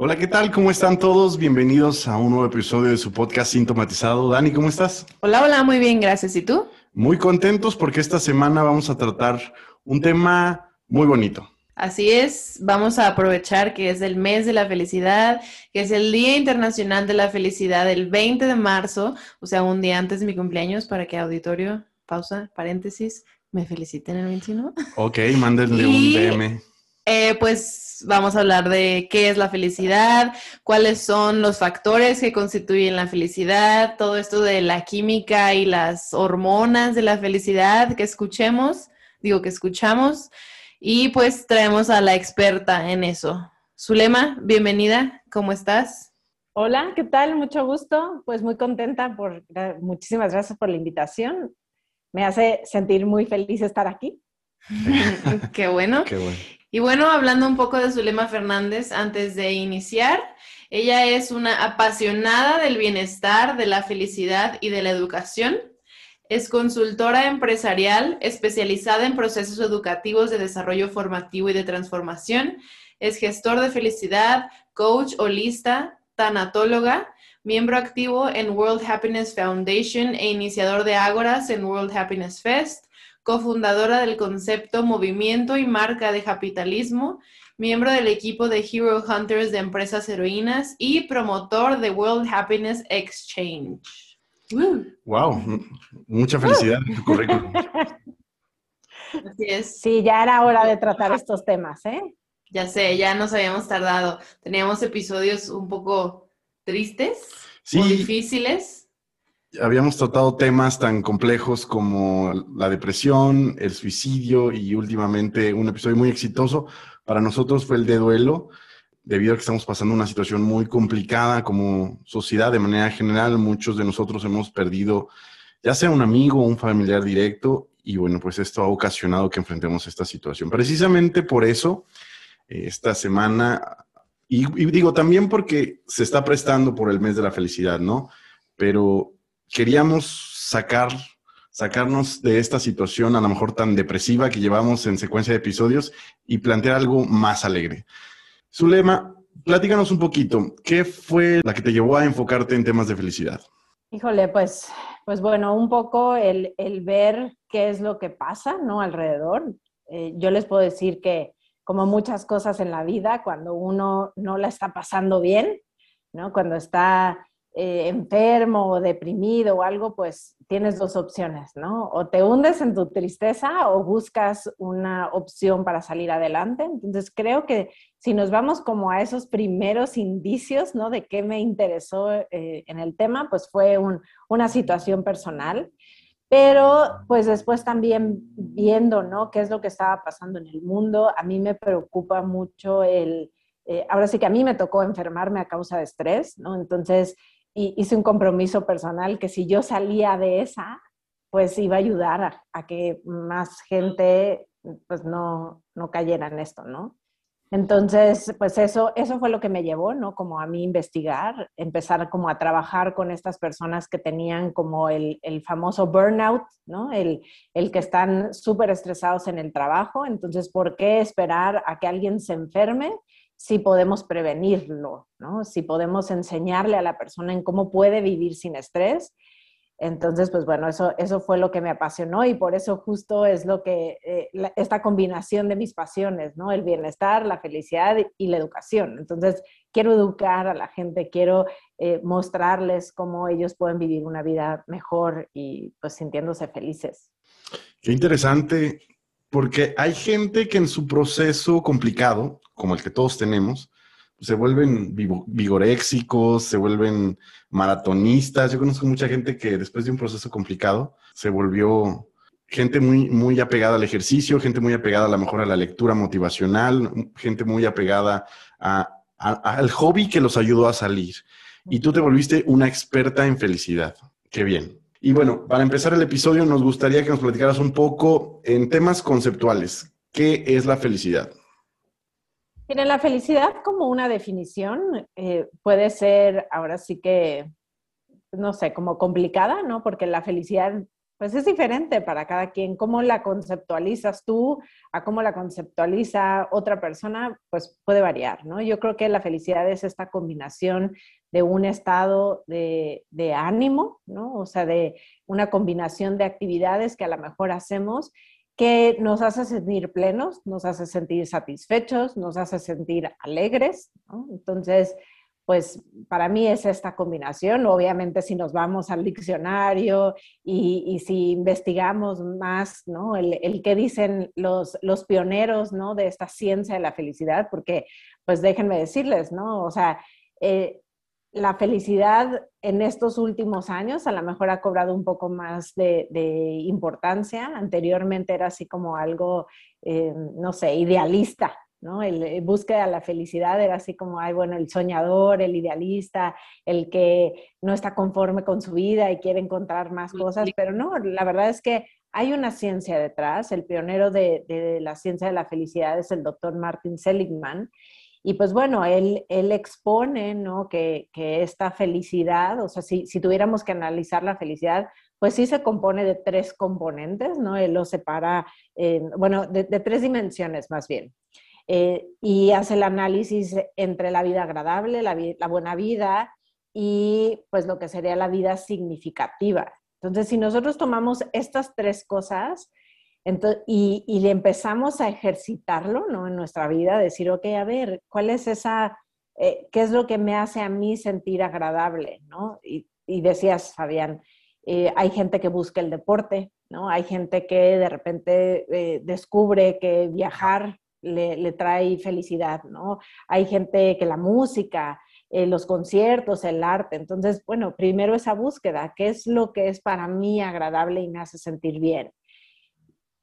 Hola, ¿qué tal? ¿Cómo están todos? Bienvenidos a un nuevo episodio de su podcast Sintomatizado. Dani, ¿cómo estás? Hola, hola, muy bien, gracias. ¿Y tú? Muy contentos porque esta semana vamos a tratar un tema muy bonito. Así es, vamos a aprovechar que es el mes de la felicidad, que es el Día Internacional de la Felicidad, el 20 de marzo, o sea, un día antes de mi cumpleaños, para que auditorio, pausa, paréntesis, me feliciten el 21. Ok, mándenle un DM. Eh, pues vamos a hablar de qué es la felicidad, cuáles son los factores que constituyen la felicidad, todo esto de la química y las hormonas de la felicidad que escuchemos, digo que escuchamos, y pues traemos a la experta en eso. Zulema, bienvenida, ¿cómo estás? Hola, ¿qué tal? Mucho gusto. Pues muy contenta por, muchísimas gracias por la invitación. Me hace sentir muy feliz estar aquí. Qué bueno. Qué bueno. Y bueno, hablando un poco de Zulema Fernández antes de iniciar, ella es una apasionada del bienestar, de la felicidad y de la educación. Es consultora empresarial especializada en procesos educativos de desarrollo formativo y de transformación. Es gestor de felicidad, coach holista, tanatóloga, miembro activo en World Happiness Foundation e iniciador de Ágoras en World Happiness Fest cofundadora del concepto Movimiento y Marca de Capitalismo, miembro del equipo de Hero Hunters de Empresas Heroínas y promotor de World Happiness Exchange. ¡Wow! Mucha felicidad en tu currículum. Así es. Sí, ya era hora de tratar estos temas, ¿eh? Ya sé, ya nos habíamos tardado. Teníamos episodios un poco tristes, muy difíciles habíamos tratado temas tan complejos como la depresión, el suicidio y últimamente un episodio muy exitoso para nosotros fue el de duelo, debido a que estamos pasando una situación muy complicada como sociedad de manera general. Muchos de nosotros hemos perdido ya sea un amigo o un familiar directo y bueno, pues esto ha ocasionado que enfrentemos esta situación. Precisamente por eso, eh, esta semana, y, y digo también porque se está prestando por el mes de la felicidad, ¿no? Pero queríamos sacar, sacarnos de esta situación a lo mejor tan depresiva que llevamos en secuencia de episodios y plantear algo más alegre. Zulema, platícanos un poquito, ¿qué fue la que te llevó a enfocarte en temas de felicidad? Híjole, pues, pues bueno, un poco el, ver qué es lo que pasa, ¿no? Alrededor. Eh, yo les puedo decir que como muchas cosas en la vida, cuando uno no la está pasando bien, ¿no? Cuando está eh, enfermo o deprimido o algo, pues tienes dos opciones, ¿no? O te hundes en tu tristeza o buscas una opción para salir adelante. Entonces creo que si nos vamos como a esos primeros indicios, ¿no? De qué me interesó eh, en el tema, pues fue una situación personal. Pero pues después también viendo, ¿no? ¿Qué es lo que estaba pasando en el mundo? A mí me preocupa mucho el... Eh, ahora sí que a mí me tocó enfermarme a causa de estrés, ¿no? Entonces, y hice un compromiso personal que si yo salía de esa, pues iba a ayudar a, que más gente pues no, no cayera en esto, ¿no? Entonces, pues eso, eso fue lo que me llevó, ¿no? Como a mí investigar, empezar como a trabajar con estas personas que tenían como el, el famoso burnout, ¿no? El, el que están súper estresados en el trabajo. Entonces, ¿por qué esperar a que alguien se enferme si podemos prevenirlo, ¿no? Si podemos enseñarle a la persona en cómo puede vivir sin estrés. Entonces, pues bueno, eso, eso fue lo que me apasionó y por eso justo es lo que, eh, esta combinación de mis pasiones, ¿no? El bienestar, la felicidad y la educación. Entonces, quiero educar a la gente, quiero eh, mostrarles cómo ellos pueden vivir una vida mejor y pues sintiéndose felices. Qué interesante, porque hay gente que en su proceso complicado, como el que todos tenemos, se vuelven vigoréxicos, se vuelven maratonistas. Yo conozco mucha gente que después de un proceso complicado se volvió gente muy, muy apegada al ejercicio, gente muy apegada a lo mejor a la lectura motivacional, gente muy apegada al hobby que los ayudó a salir. Y tú te volviste una experta en felicidad. Qué bien. Y bueno, para empezar el episodio nos gustaría que nos platicaras un poco en temas conceptuales. ¿Qué es la felicidad? Tiene la felicidad como una definición eh, puede ser, ahora sí que, no sé, como complicada, ¿no? Porque la felicidad, pues es diferente para cada quien. Cómo la conceptualizas tú a cómo la conceptualiza otra persona, pues puede variar, ¿no? Yo creo que la felicidad es esta combinación de un estado de, ánimo, ¿no? O sea, de una combinación de actividades que a lo mejor hacemos que nos hace sentir plenos, nos hace sentir satisfechos, nos hace sentir alegres. Entonces, pues para mí es esta combinación. Obviamente si nos vamos al diccionario y, si investigamos más, ¿no? El, que dicen los, los pioneros, ¿no? De esta ciencia de la felicidad, porque pues déjenme decirles, ¿no? O sea, eh, la felicidad en estos últimos años a lo mejor ha cobrado un poco más de, importancia. Anteriormente era así como algo, eh, no sé, idealista, ¿no? El, búsqueda de la felicidad era así como, ay, bueno, el soñador, el idealista, el que no está conforme con su vida y quiere encontrar más cosas, pero no, la verdad es que hay una ciencia detrás. El pionero de, de la ciencia de la felicidad es el doctor Martin Seligman y pues bueno, él, él expone ¿no? que, que, esta felicidad, o sea, si, si, tuviéramos que analizar la felicidad, pues sí se compone de tres componentes, ¿no? Él lo separa, bueno, de, tres dimensiones más bien. Eh, y hace el análisis entre la vida agradable, la, la buena vida y pues lo que sería la vida significativa. Entonces, si nosotros tomamos estas tres cosas, y, le empezamos a ejercitarlo ¿no? en nuestra vida, decir, ok, a ver, ¿cuál es esa, eh, qué es lo que me hace a mí sentir agradable? ¿no? Y, decías, Fabián, eh, hay gente que busca el deporte, ¿no? Hay gente que de repente eh, descubre que viajar le, le, trae felicidad, ¿no? Hay gente que la música, los conciertos, el arte. Entonces, bueno, primero esa búsqueda, ¿qué es lo que es para mí agradable y me hace sentir bien?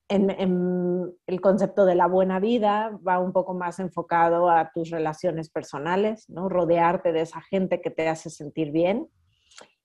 En, el concepto de la buena vida va un poco más enfocado a tus relaciones personales, ¿no? Rodearte de esa gente que te hace sentir bien.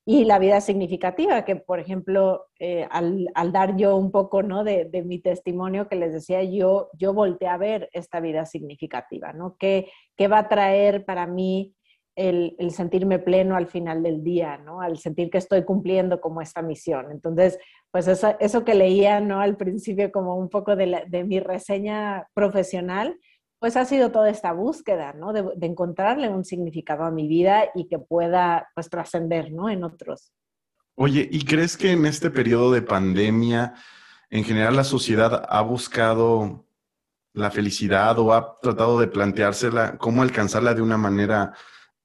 Y la vida significativa, que por ejemplo, eh, al, dar yo un poco ¿no? de, mi testimonio que les decía, yo, yo volteé a ver esta vida significativa, ¿no? ¿Qué, qué va a traer para mí el, sentirme pleno al final del día, ¿no? Al sentir que estoy cumpliendo como esta misión. Entonces, pues eso, que leía, ¿no? Al principio como un poco de, de mi reseña profesional, pues ha sido toda esta búsqueda, ¿no? De, encontrarle un significado a mi vida y que pueda, pues, trascender, ¿no? En otros. Oye, ¿y crees que en este periodo de pandemia, en general la sociedad ha buscado la felicidad o ha tratado de planteársela, cómo alcanzarla de una manera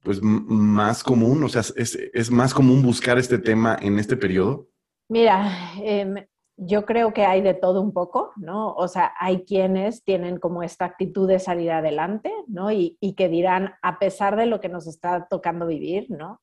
pues más común? O sea, ¿es, más común buscar este tema en este periodo? Mira, em, yo creo que hay de todo un poco, ¿no? O sea, hay quienes tienen como esta actitud de salir adelante, ¿no? Y, y que dirán, a pesar de lo que nos está tocando vivir, ¿no?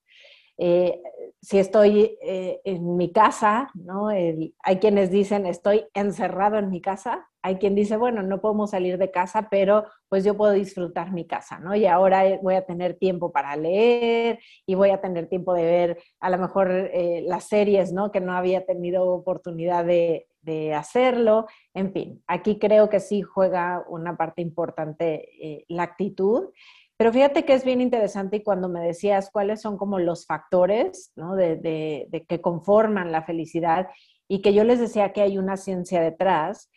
Eh, si estoy eh, en mi casa, ¿no? hay quienes dicen estoy encerrado en mi casa, hay quien dice, bueno, no podemos salir de casa, pero pues yo puedo disfrutar mi casa, ¿no? Y ahora eh, voy a tener tiempo para leer y voy a tener tiempo de ver a lo mejor las series, ¿no? Que no había tenido oportunidad de, de, hacerlo. En fin, aquí creo que sí juega una parte importante la actitud. Pero fíjate que es bien interesante y cuando me decías cuáles son como los factores de, que conforman la felicidad y que yo les decía que hay una ciencia detrás,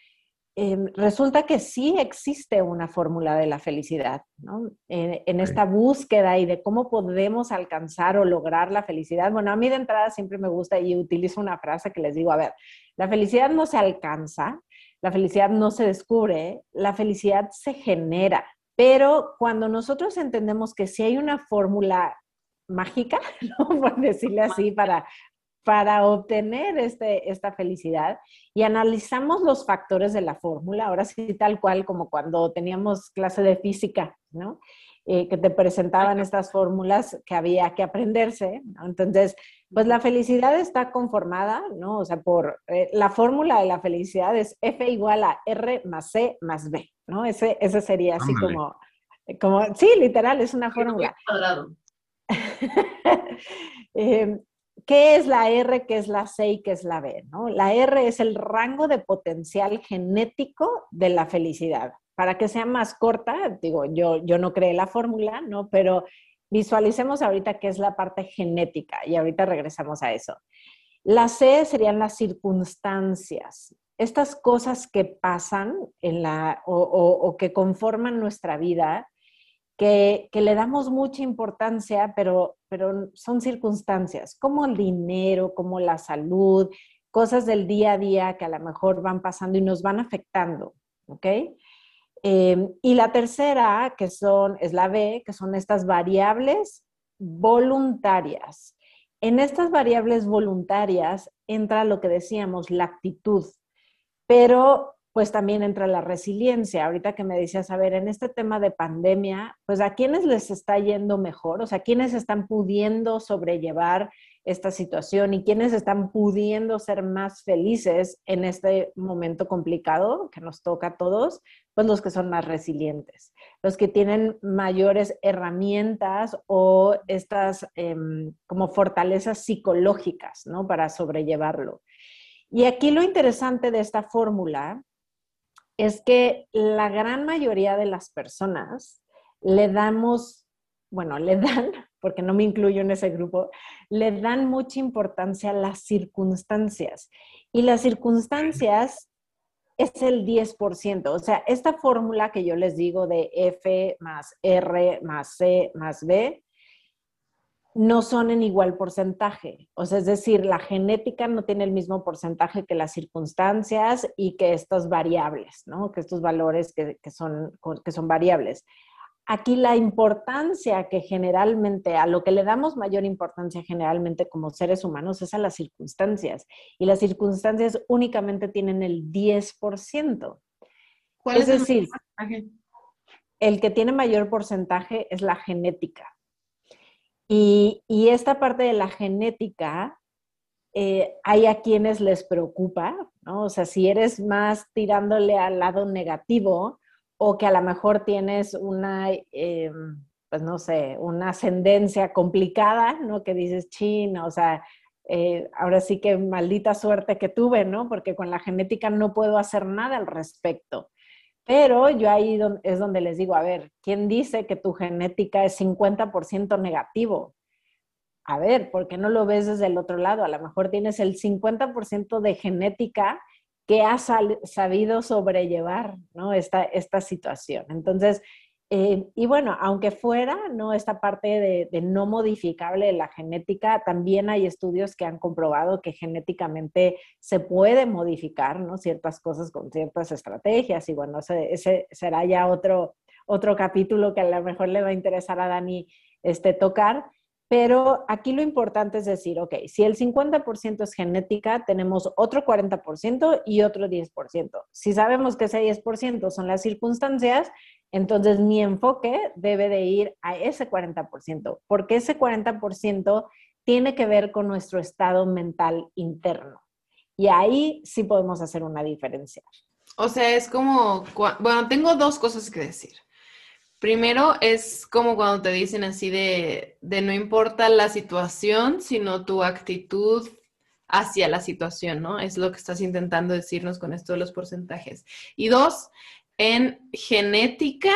em, resulta que sí existe una fórmula de la felicidad, ¿no? En, esta búsqueda y de cómo podemos alcanzar o lograr la felicidad. Bueno, a mí de entrada siempre me gusta y utilizo una frase que les digo, a ver, la felicidad no se alcanza, la felicidad no se descubre, la felicidad se genera. Pero cuando nosotros entendemos que si hay una fórmula mágica, por decirle así, para, para obtener este, esta felicidad y analizamos los factores de la fórmula, ahora sí tal cual como cuando teníamos clase de física, ¿no? eh, que te presentaban estas fórmulas que había que aprenderse. Entonces, pues la felicidad está conformada, ¿no? O sea, por eh, la fórmula de la felicidad es F igual a R más C más B, ¿no? Ese, ese sería así como, como, sí, literal, es una fórmula. eh, ¿Qué es la R, qué es la C y qué es la B? ¿no? La R es el rango de potencial genético de la felicidad. Para que sea más corta, digo, yo, yo no creé la fórmula, ¿no? Pero visualicemos ahorita qué es la parte genética y ahorita regresamos a eso. La C serían las circunstancias, estas cosas que pasan en la, o que conforman nuestra vida que, le damos mucha importancia, pero, pero son circunstancias, como el dinero, como la salud, cosas del día a día que a lo mejor van pasando y nos van afectando. Em, y la tercera, que son, es la B, que son estas variables voluntarias. En estas variables voluntarias entra lo que decíamos, la actitud, pero pues también entra la resiliencia. Ahorita que me decías, a ver, en este tema de pandemia, pues a quiénes les está yendo mejor, o sea, quiénes están pudiendo sobrellevar esta situación y quiénes están pudiendo ser más felices en este momento complicado que nos toca a todos, pues los que son más resilientes, los que tienen mayores herramientas o estas em, como fortalezas psicológicas, ¿no? Para sobrellevarlo. Y aquí lo interesante de esta fórmula es que la gran mayoría de las personas le damos, bueno, le dan, porque no me incluyo en ese grupo, le dan mucha importancia a las circunstancias. Y las circunstancias es el 10%. O sea, esta fórmula que yo les digo de F más R más C más B, no son en igual porcentaje. O sea, es decir, la genética no tiene el mismo porcentaje que las circunstancias y que estas variables, ¿no? Que estos valores que, son, que son variables. Aquí la importancia que generalmente, a lo que le damos mayor importancia generalmente como seres humanos es a las circunstancias. Y las circunstancias únicamente tienen el 10%. ¿Cuál es, es decir, el que tiene mayor porcentaje es la genética. Y, esta parte de la genética, eh, hay a quienes les preocupa, ¿no? O sea, si eres más tirándole al lado negativo o que a lo mejor tienes una, eh, pues no sé, una ascendencia complicada, ¿no? Que dices, chino, o sea, eh, ahora sí que maldita suerte que tuve, ¿no? Porque con la genética no puedo hacer nada al respecto. Pero yo ahí es donde les digo, a ver, ¿quién dice que tu genética es 50% negativo? A ver, ¿por qué no lo ves desde el otro lado? A lo mejor tienes el 50% de genética que has sabido sobrellevar ¿no? esta, esta situación. Entonces, eh, y bueno, aunque fuera, ¿no? Esta parte de, no modificable de la genética, también hay estudios que han comprobado que genéticamente se puede modificar, ¿no? Ciertas cosas con ciertas estrategias y bueno, ese, será ya otro, otro capítulo que a lo mejor le va a interesar a Dani este, tocar. Pero aquí lo importante es decir, ok, si el 50% es genética, tenemos otro 40% y otro 10%. Si sabemos que ese 10% son las circunstancias, entonces mi enfoque debe de ir a ese 40%, porque ese 40% tiene que ver con nuestro estado mental interno. Y ahí sí podemos hacer una diferencia. O sea, es como, bueno, tengo dos cosas que decir. Primero es como cuando te dicen así de, no importa la situación, sino tu actitud hacia la situación, ¿no? Es lo que estás intentando decirnos con esto de los porcentajes. Y dos, en genética,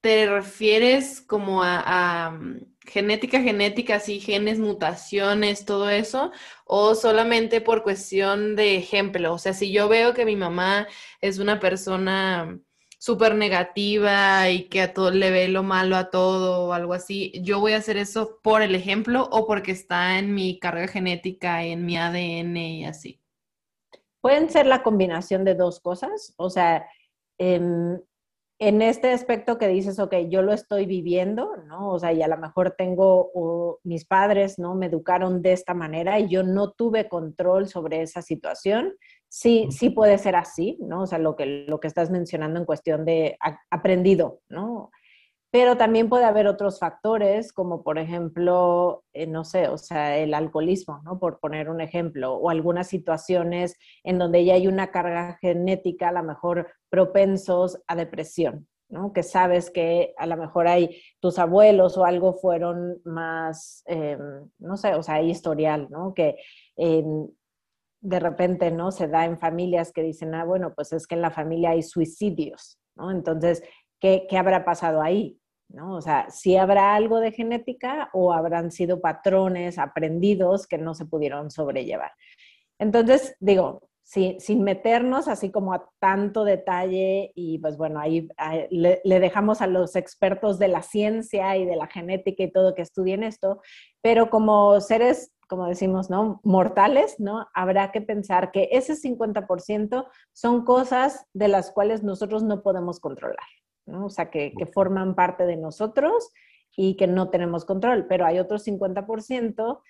¿te refieres como a, mm, genética, genética, así, genes, mutaciones, todo eso? ¿O solamente por cuestión de ejemplo? O sea, si yo veo que mi mamá es una persona súper negativa y que a todo le ve lo malo a todo o algo así, yo voy a hacer eso por el ejemplo o porque está en mi carga genética, en mi ADN y así. Pueden ser la combinación de dos cosas, o sea, en, este aspecto que dices, ok, yo lo estoy viviendo, ¿no? O sea, y a lo mejor tengo, mis padres, ¿no? Me educaron de esta manera y yo no tuve control sobre esa situación sí, sí puede ser así, ¿no? O sea, lo que, lo que estás mencionando en cuestión de aprendido, ¿no? Pero también puede haber otros factores, como por ejemplo, eh, no sé, o sea, el alcoholismo, ¿no? Por poner un ejemplo, o algunas situaciones en donde ya hay una carga genética, a lo mejor propensos a depresión, ¿no? Que sabes que a lo mejor hay tus abuelos o algo fueron más, em, no sé, o sea, hay historial, ¿no? Que de repente, ¿no? Se da en familias que dicen, ah, bueno, pues es que en la familia hay suicidios, ¿no? Entonces, ¿qué, qué habrá pasado ahí? ¿no? O sea, si habrá algo de genética o habrán sido patrones aprendidos que no se pudieron sobrellevar. Entonces, digo, sin meternos así como a tanto detalle y pues bueno, ahí, le, dejamos a los expertos de la ciencia y de la genética y todo que estudien esto, pero como seres, como decimos, ¿no? Mortales, ¿no? Habrá que pensar que ese 50% son cosas de las cuales nosotros no podemos controlar. O sea, que, forman parte de nosotros y que no tenemos control, pero hay otro 50%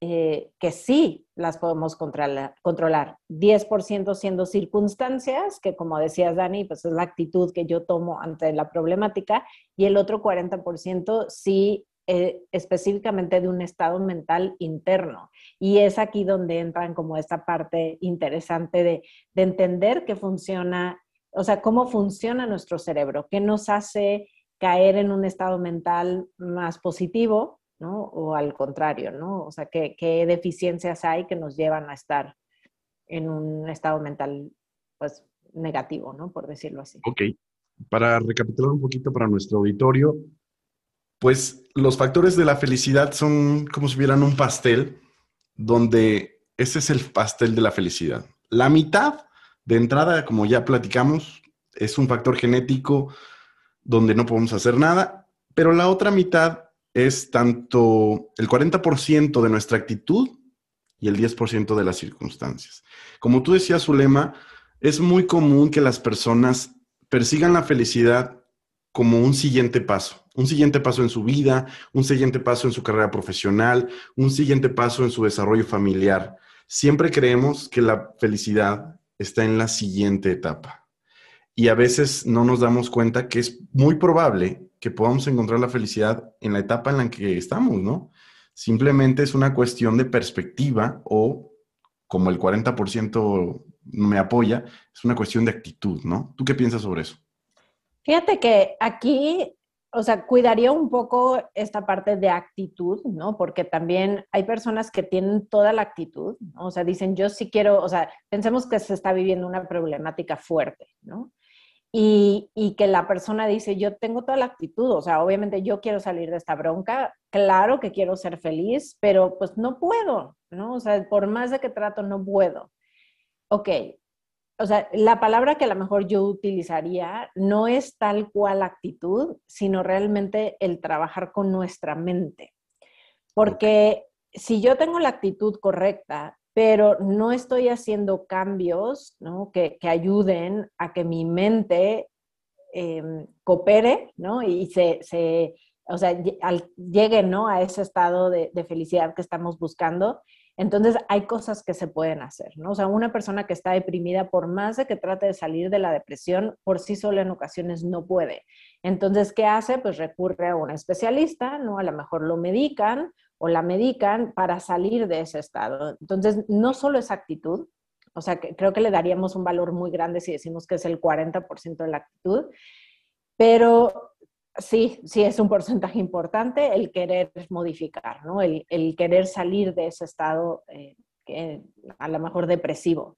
eh, que sí las podemos controlar, controlar. 10% siendo circunstancias, que como decías Dani, pues es la actitud que yo tomo ante la problemática, y el otro 40% sí eh, específicamente de un estado mental interno. Y es aquí donde entran como esta parte interesante de, de entender que funciona o sea, cómo funciona nuestro cerebro, qué nos hace caer en un estado mental más positivo, ¿no? O al contrario, ¿no? O sea, qué, deficiencias hay que nos llevan a estar en un estado mental, pues, negativo, ¿no? Por decirlo así. Ok. Para recapitular un poquito para nuestro auditorio, pues los factores de la felicidad son como si hubieran un pastel, donde ese es el pastel de la felicidad. La mitad de entrada, como ya platicamos, es un factor genético donde no podemos hacer nada, pero la otra mitad es tanto el 40% de nuestra actitud y el 10% de las circunstancias. Como tú decías, Zulema, es muy común que las personas persigan la felicidad como un siguiente paso, un siguiente paso en su vida, un siguiente paso en su carrera profesional, un siguiente paso en su desarrollo familiar. Siempre creemos que la felicidad está en la siguiente etapa. Y a veces no nos damos cuenta que es muy probable que podamos encontrar la felicidad en la etapa en la que estamos, ¿no? Simplemente es una cuestión de perspectiva o, como el 40% me apoya, es una cuestión de actitud, ¿no? ¿Tú qué piensas sobre eso? Fíjate que aquí o sea, cuidaría un poco esta parte de actitud, ¿no? Porque también hay personas que tienen toda la actitud, ¿no? O sea, dicen, yo sí quiero, o sea, pensemos que se está viviendo una problemática fuerte, ¿no? Y, y, que la persona dice, yo tengo toda la actitud, o sea, obviamente yo quiero salir de esta bronca, claro que quiero ser feliz, pero pues no puedo, ¿no? O sea, por más de que trato, no puedo. Ok, o sea, la palabra que a lo mejor yo utilizaría no es tal cual actitud, sino realmente el trabajar con nuestra mente. Porque si yo tengo la actitud correcta, pero no estoy haciendo cambios ¿no? que, ayuden a que mi mente em, coopere ¿no? y se, se o sea, llegue ¿no? a ese estado de, de felicidad que estamos buscando, entonces, hay cosas que se pueden hacer, ¿no? O sea, una persona que está deprimida, por más de que trate de salir de la depresión, por sí sola en ocasiones no puede. Entonces, ¿qué hace? Pues recurre a un especialista, ¿no? A lo mejor lo medican o la medican para salir de ese estado. Entonces, no solo es actitud, o sea, que creo que le daríamos un valor muy grande si decimos que es el 40% de la actitud, pero sí, sí es un porcentaje importante el querer modificar, ¿no? El, querer salir de ese estado eh, a lo mejor depresivo.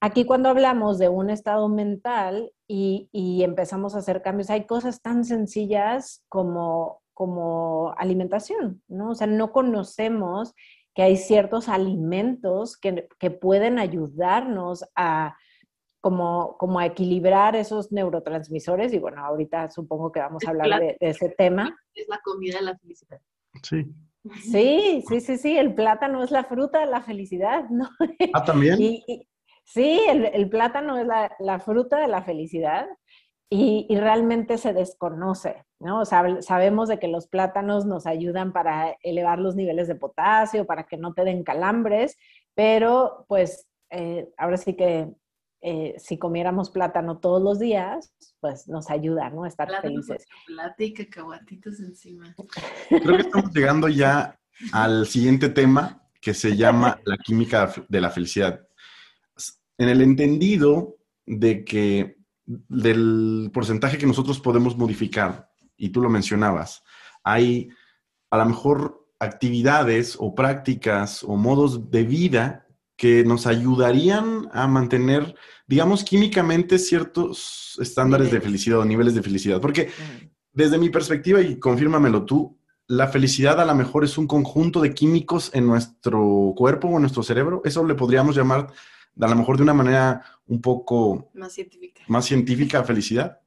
Aquí cuando hablamos de un estado mental y, empezamos a hacer cambios, hay cosas tan sencillas como, como alimentación, ¿no? O sea, no conocemos que hay ciertos alimentos que, que pueden ayudarnos a, como, como a equilibrar esos neurotransmisores y bueno, ahorita supongo que vamos a hablar de, ese tema. Es la comida de la felicidad. Sí. Sí, sí, sí, sí, el plátano es la fruta de la felicidad, ¿no? Ah, también. sí, el, plátano es la, fruta de la felicidad y, realmente se desconoce, ¿no? O sea, sabemos de que los plátanos nos ayudan para elevar los niveles de potasio, para que no te den calambres, pero pues eh, ahora sí que eh, si comiéramos plátano todos los días, pues nos ayuda, ¿no? A estar felices. chocolate y cacahuatitos encima. Creo que estamos llegando ya al siguiente tema que se llama la química de la felicidad. En el entendido de que del porcentaje que nosotros podemos modificar, y tú lo mencionabas, hay a lo mejor actividades o prácticas o modos de vida que nos ayudarían a mantener, digamos, químicamente ciertos estándares de felicidad o niveles de felicidad. Porque desde mi perspectiva, y confírmamelo tú, la felicidad a lo mejor es un conjunto de químicos en nuestro cuerpo o en nuestro cerebro. Eso le podríamos llamar a lo mejor de una manera un poco más científica. Más científica felicidad.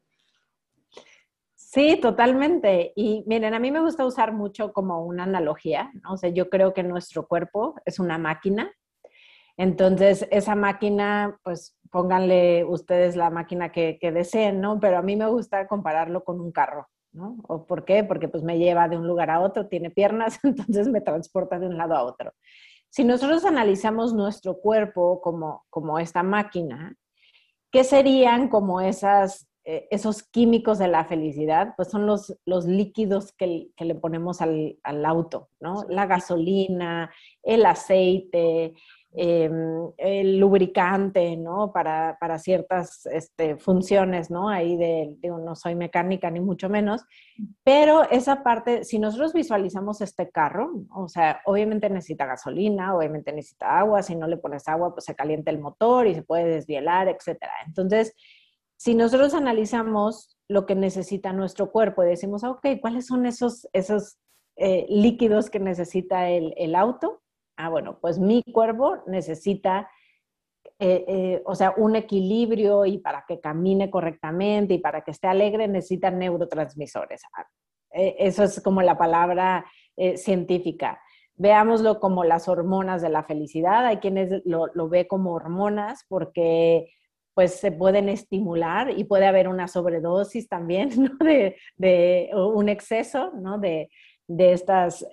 Sí, totalmente. Y miren, a mí me gusta usar mucho como una analogía, ¿no? O sea, yo creo que nuestro cuerpo es una máquina entonces, esa máquina, pues pónganle ustedes la máquina que, deseen, ¿no? Pero a mí me gusta compararlo con un carro, ¿no? ¿O por qué? Porque pues me lleva de un lugar a otro, tiene piernas, entonces me transporta de un lado a otro. Si nosotros analizamos nuestro cuerpo como, como esta máquina, ¿qué serían como esas, eh, esos químicos de la felicidad? Pues son los, los líquidos que, que le ponemos al, al auto, ¿no? La gasolina, el aceite, Em, el lubricante, ¿no? Para, para ciertas este, funciones, ¿no? Ahí de, no soy mecánica ni mucho menos, pero esa parte, si nosotros visualizamos este carro, o sea, obviamente necesita gasolina, obviamente necesita agua, si no le pones agua, pues se calienta el motor y se puede desvielar, etcétera. Entonces, si nosotros analizamos lo que necesita nuestro cuerpo y decimos, ok, ¿cuáles son esos, esos eh, líquidos que necesita el, el auto? Ah, bueno, pues mi cuerpo necesita, eh, eh, o sea, un equilibrio y para que camine correctamente y para que esté alegre necesita neurotransmisores. Ah, eh, eso es como la palabra científica. Veámoslo como las hormonas de la felicidad. Hay quienes lo, lo ve como hormonas porque pues se pueden estimular y puede haber una sobredosis también, de un exceso, ¿no? De, de estas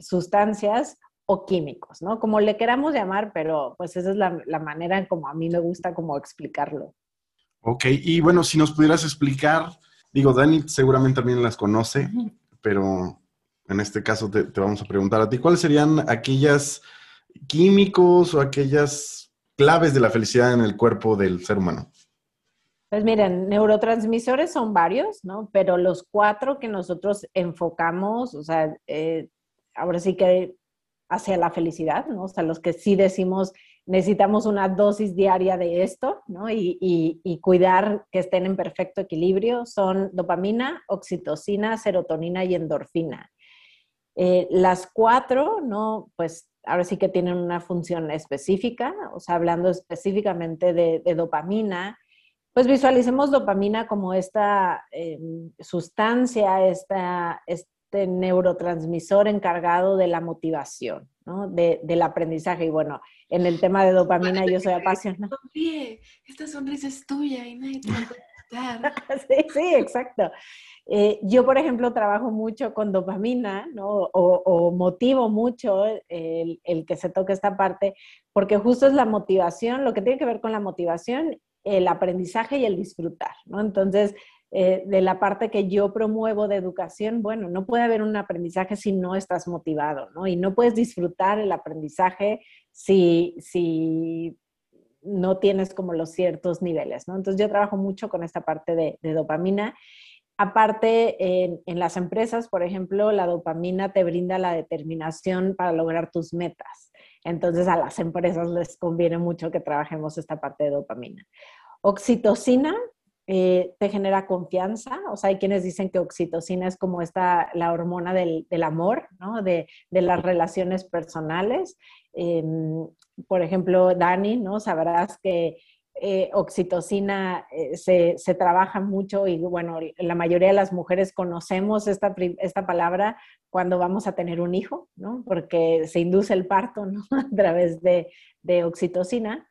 sustancias o químicos, ¿no? Como le queramos llamar, pero pues esa es la, manera en como a mí me gusta como explicarlo. Ok, y bueno, si nos pudieras explicar, digo, Dani seguramente también las conoce, pero en este caso te, vamos a preguntar a ti, ¿cuáles serían aquellas químicos o aquellas claves de la felicidad en el cuerpo del ser humano? Pues miren, neurotransmisores son varios, ¿no? Pero los cuatro que nosotros enfocamos, o sea, eh, ahora sí que hacia la felicidad, ¿no? O sea, los que sí decimos necesitamos una dosis diaria de esto, ¿no? Y, cuidar que estén en perfecto equilibrio son dopamina, oxitocina, serotonina y endorfina. Eh, las cuatro, ¿no? Pues ahora sí que tienen una función específica, o sea, hablando específicamente de, dopamina, pues visualicemos dopamina como esta eh, sustancia, esta, neurotransmisor encargado de la motivación, ¿no? De, del aprendizaje. Y bueno, en el tema de dopamina yo soy apasionada. esta sonrisa es tuya y nadie te va a sí, sí, exacto. Eh, yo, por ejemplo, trabajo mucho con dopamina, ¿no? O, motivo mucho el, el, que se toque esta parte, porque justo es la motivación, lo que tiene que ver con la motivación, el aprendizaje y el disfrutar, ¿no? Entonces, eh, de la parte que yo promuevo de educación, bueno, no puede haber un aprendizaje si no estás motivado, ¿no? Y no puedes disfrutar el aprendizaje si, si no tienes como los ciertos niveles, ¿no? Entonces yo trabajo mucho con esta parte de, dopamina. Aparte, en, en, las empresas, por ejemplo, la dopamina te brinda la determinación para lograr tus metas. Entonces a las empresas les conviene mucho que trabajemos esta parte de dopamina. Oxitocina eh, te genera confianza. O sea, hay quienes dicen que oxitocina es como esta, la hormona del, amor, ¿no? De, las relaciones personales. Em, por ejemplo, Dani, ¿no? Sabrás que eh, oxitocina eh, se, trabaja mucho y bueno, la mayoría de las mujeres conocemos esta, esta palabra cuando vamos a tener un hijo, ¿no? Porque se induce el parto. A través de, de oxitocina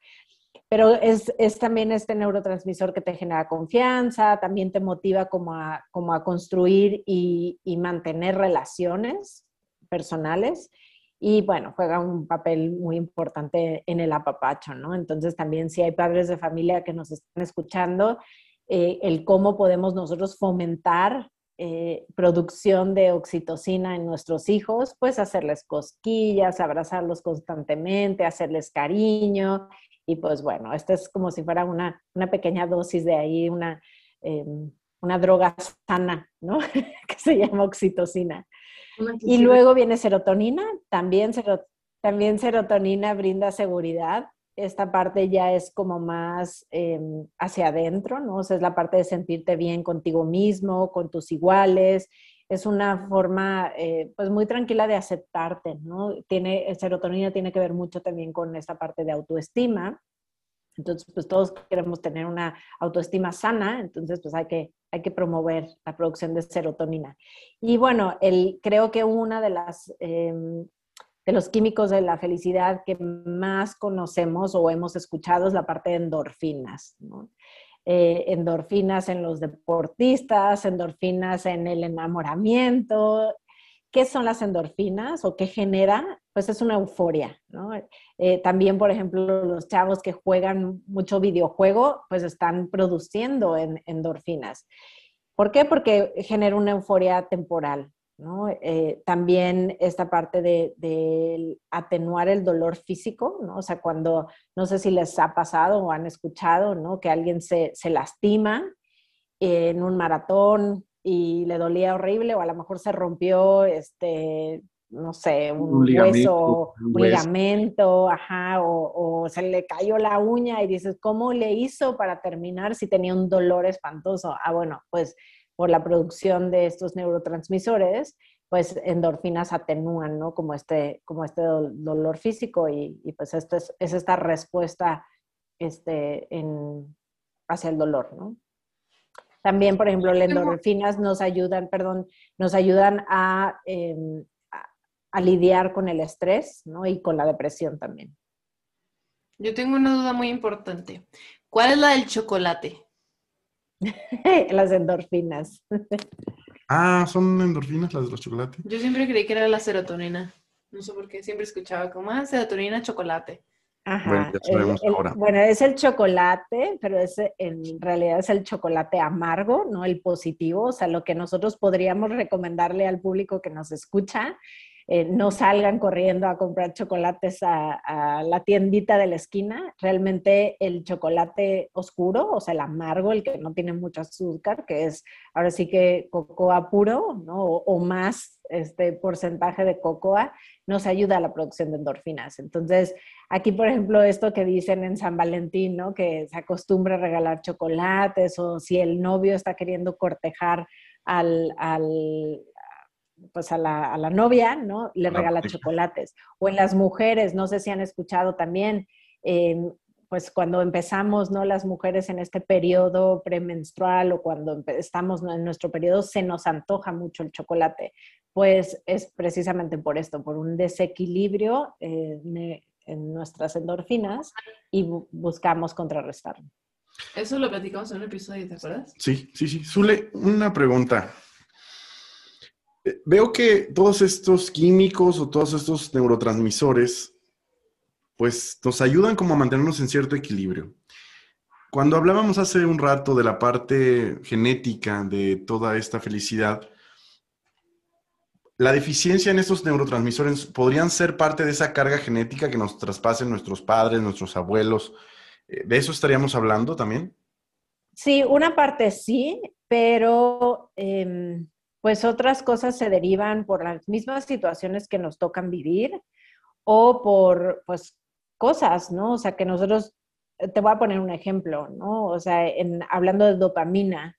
pero es, también este neurotransmisor que te genera confianza, también te motiva como a, como a construir y, mantener relaciones personales. y bueno, juega un papel muy importante en el apapacho, ¿no? Entonces también si hay padres de familia que nos están escuchando, eh, el cómo podemos nosotros fomentar eh, producción de oxitocina en nuestros hijos, pues hacerles cosquillas, abrazarlos constantemente, hacerles cariño. Y pues bueno, esto es como si fuera una, una pequeña dosis de ahí, una, em, una droga sana, ¿no? que se llama oxitocina. Y luego viene serotonina, también, también serotonina brinda seguridad. Esta parte ya es como más em, hacia adentro, ¿no? O sea, es la parte de sentirte bien contigo mismo, con tus iguales. Es una forma, eh, pues, muy tranquila de aceptarte, ¿no? Tiene, serotonina tiene que ver mucho también con esta parte de autoestima. Entonces, pues todos queremos tener una autoestima sana, entonces pues hay que, hay que promover la producción de serotonina. Y bueno, el, creo que una de las... Em, de los químicos de la felicidad que más conocemos o hemos escuchado es la parte de endorfinas. Eh, endorfinas en los deportistas, endorfinas en el enamoramiento, ¿Qué son las endorfinas o qué genera? Pues es una euforia, ¿no? Eh, también, por ejemplo, los chavos que juegan mucho videojuego, pues están produciendo endorfinas. ¿Por qué? Porque genera una euforia temporal, ¿no? Eh, también esta parte de, atenuar el dolor físico, ¿no? O sea, cuando, no sé si les ha pasado o han escuchado, ¿no? Que alguien se, se lastima en un maratón y le dolía horrible o a lo mejor se rompió, este, no sé, un, hueso, un, ligamento, ajá, o, se le cayó la uña y dices, ¿cómo le hizo para terminar si tenía un dolor espantoso? Ah, bueno, pues por la producción de estos neurotransmisores, pues endorfinas atenúan, ¿no? Como este, como este dolor físico y, pues esto es, es, esta respuesta este, en, hacia el dolor, ¿no? También, por ejemplo, las endorfinas nos ayudan, perdón, nos ayudan em, a, a, lidiar con el estrés ¿no? y con la depresión también. Yo tengo una duda muy importante. ¿Cuál es la del chocolate? las endorfinas. ah, son endorfinas las de los chocolates. Yo siempre creí que era la serotonina. No sé por qué, siempre escuchaba como, ah, serotonina, chocolate. Ajá. Bueno, es el chocolate, pero es, en realidad es el chocolate amargo, no el positivo. O sea, lo que nosotros podríamos recomendarle al público que nos escucha, eh, no salgan corriendo a comprar chocolates a, la tiendita de la esquina. Realmente el chocolate oscuro, o sea, el amargo, el que no tiene mucho azúcar, que es ahora sí que cocoa puro, ¿no? O, más este porcentaje de cocoa, nos ayuda a la producción de endorfinas. Entonces, aquí, por ejemplo, esto que dicen en San Valentín, ¿no? Que se acostumbra a regalar chocolates o si el novio está queriendo cortejar al pues a la, a la, novia, ¿no? Le regala chocolates. O en las mujeres, no sé si han escuchado también, pues cuando empezamos, ¿no? Las mujeres en este periodo premenstrual o cuando estamos en nuestro periodo, se nos antoja mucho el chocolate pues es precisamente por esto, por un desequilibrio eh, en nuestras endorfinas y buscamos contrarrestarlo. Eso lo platicamos en un episodio, ¿te acuerdas? Sí, sí, sí. Zule, una pregunta. Eh, veo que todos estos químicos o todos estos neurotransmisores, pues nos ayudan como a mantenernos en cierto equilibrio. Cuando hablábamos hace un rato de la parte genética de toda esta felicidad, la deficiencia en estos neurotransmisores podrían ser parte de esa carga genética que nos traspasen nuestros padres, nuestros abuelos. Eh, ¿De eso estaríamos hablando también? Sí, una parte sí, pero em, pues otras cosas se derivan por las mismas situaciones que nos tocan vivir o por pues cosas, ¿no? O sea, que nosotros, te voy a poner un ejemplo, ¿no? O sea, en, hablando de dopamina,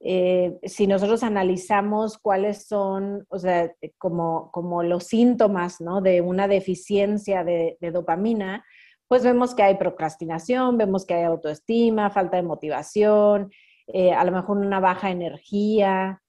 eh, si nosotros analizamos cuáles son, o sea, eh, como, como los síntomas ¿no? de una deficiencia de, dopamina, pues vemos que hay procrastinación, vemos que hay autoestima, falta de motivación, eh, a lo mejor una baja energía,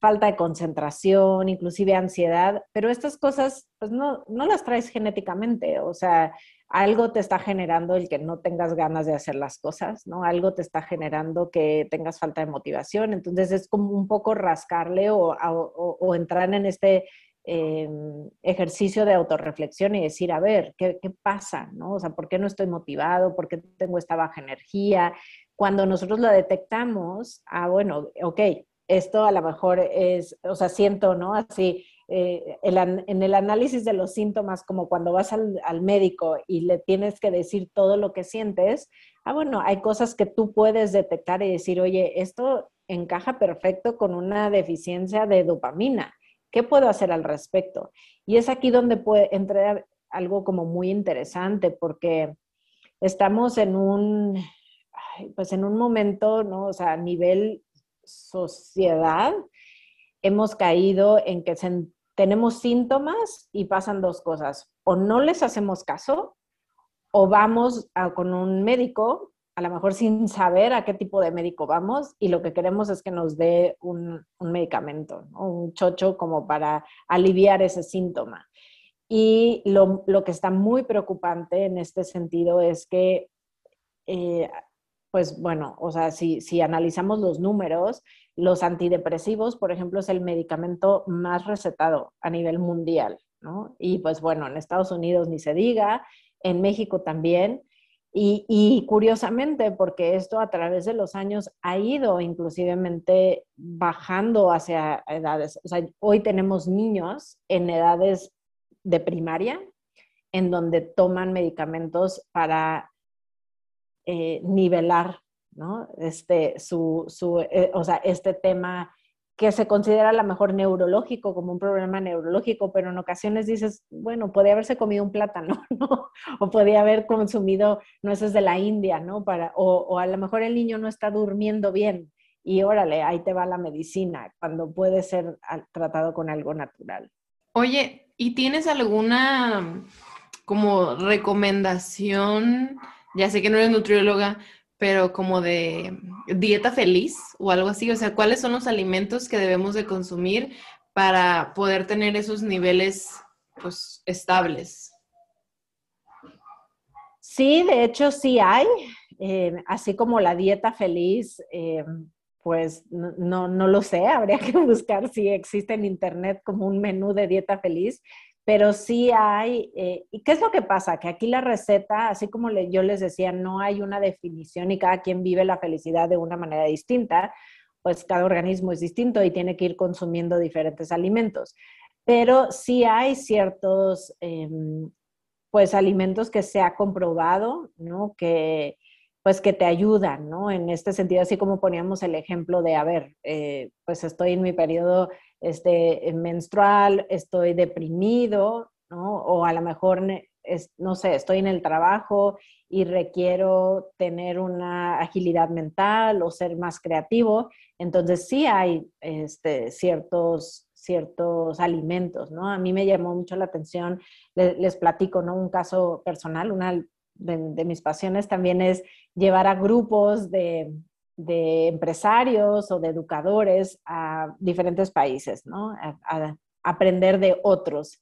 falta de concentración, inclusive ansiedad, pero estas cosas pues no, no las traes genéticamente, o sea, algo te está generando el que no tengas ganas de hacer las cosas, ¿no? Algo te está generando que tengas falta de motivación. Entonces es como un poco rascarle o, entrar en este em, ejercicio de autorreflexión y decir, a ver, ¿qué, ¿qué, pasa? ¿no? O sea, ¿por qué no estoy motivado? ¿Por qué tengo esta baja energía? Cuando nosotros lo detectamos, ah, bueno, ok, esto a lo mejor es, o sea, siento, ¿no? Así, eh, en el análisis de los síntomas, como cuando vas al, al, médico y le tienes que decir todo lo que sientes, ah, bueno, hay cosas que tú puedes detectar y decir, oye, esto encaja perfecto con una deficiencia de dopamina. ¿Qué puedo hacer al respecto? Y es aquí donde puede entrar algo como muy interesante, porque estamos en un, pues en un momento, ¿no? O sea, a nivel sociedad, hemos caído en que tenemos síntomas y pasan dos cosas. O no les hacemos caso o vamos con un médico, a lo mejor sin saber a qué tipo de médico vamos y lo que queremos es que nos dé un, medicamento, un chocho como para aliviar ese síntoma. Y lo, que está muy preocupante en este sentido es que, eh, pues bueno, o sea, si, si analizamos los números, los antidepresivos, por ejemplo, es el medicamento más recetado a nivel mundial, ¿no? Y pues bueno, en Estados Unidos ni se diga, en México también. Y, curiosamente, porque esto a través de los años ha ido inclusivemente bajando hacia edades. O sea, hoy tenemos niños en edades de primaria en donde toman medicamentos para eh, nivelar ¿no? Este, su, su eh, o sea, este tema que se considera a lo mejor neurológico, como un problema neurológico, pero en ocasiones dices, bueno, podía haberse comido un plátano, ¿no? O podía haber consumido nueces de la India, ¿no? Para, o, o a lo mejor el niño no está durmiendo bien y órale, ahí te va la medicina, cuando puede ser tratado con algo natural. Oye, ¿y tienes alguna como recomendación? Ya sé que no eres nutrióloga, pero como de dieta feliz o algo así, o sea, ¿cuáles son los alimentos que debemos de consumir para poder tener esos niveles pues estables? Sí, de hecho sí hay, eh, así como la dieta feliz, eh, pues no, no, lo sé, habría que buscar si existe en internet como un menú de dieta feliz, pero sí hay, eh, ¿y qué es lo que pasa? Que aquí la receta, así como yo les decía, no hay una definición y cada quien vive la felicidad de una manera distinta, pues cada organismo es distinto y tiene que ir consumiendo diferentes alimentos. Pero sí hay ciertos, em, pues, alimentos que se ha comprobado, ¿no? Que, pues, que te ayudan, ¿no? En este sentido, así como poníamos el ejemplo de, a ver, eh, pues estoy en mi periodo este, menstrual, estoy deprimido, ¿no? O a lo mejor, no sé, estoy en el trabajo y requiero tener una agilidad mental o ser más creativo. Entonces sí hay este, ciertos, ciertos alimentos, ¿no? A mí me llamó mucho la atención, les, platico, ¿no? Un caso personal, una de mis pasiones también es llevar a grupos de, de empresarios o de educadores a diferentes países, ¿no? A, aprender de otros.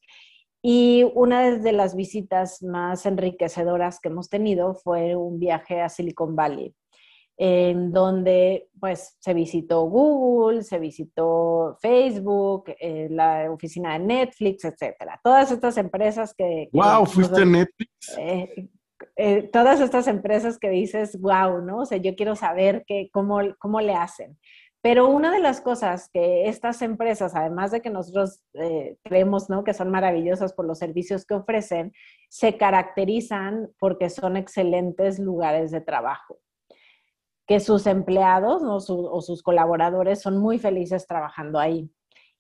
Y una de las visitas más enriquecedoras que hemos tenido fue un viaje a Silicon Valley, en donde pues se visitó Google, se visitó Facebook, eh, la oficina de Netflix, etcétera. Todas estas empresas que... ¡Wow! ¿Fuiste a Netflix? Eh, eh, todas estas empresas que dices, wow, ¿no? O sea, yo quiero saber que, cómo, cómo le hacen. Pero una de las cosas que estas empresas, además de que nosotros eh, creemos ¿no? que son maravillosas por los servicios que ofrecen, se caracterizan porque son excelentes lugares de trabajo. Que sus empleados ¿no? o sus colaboradores son muy felices trabajando ahí.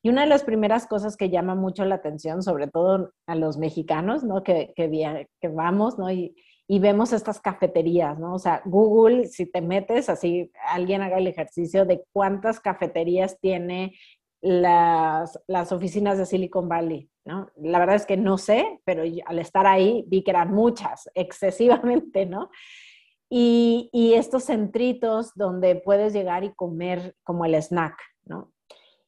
Y una de las primeras cosas que llama mucho la atención, sobre todo a los mexicanos, ¿no? Que, que, que vamos, ¿no? Y, y vemos estas cafeterías, ¿no? O sea, Google, si te metes, así alguien haga el ejercicio de cuántas cafeterías tiene las, las oficinas de Silicon Valley, ¿no? La verdad es que no sé, pero al estar ahí vi que eran muchas, excesivamente, ¿no? Y, y estos centritos donde puedes llegar y comer como el snack, ¿no?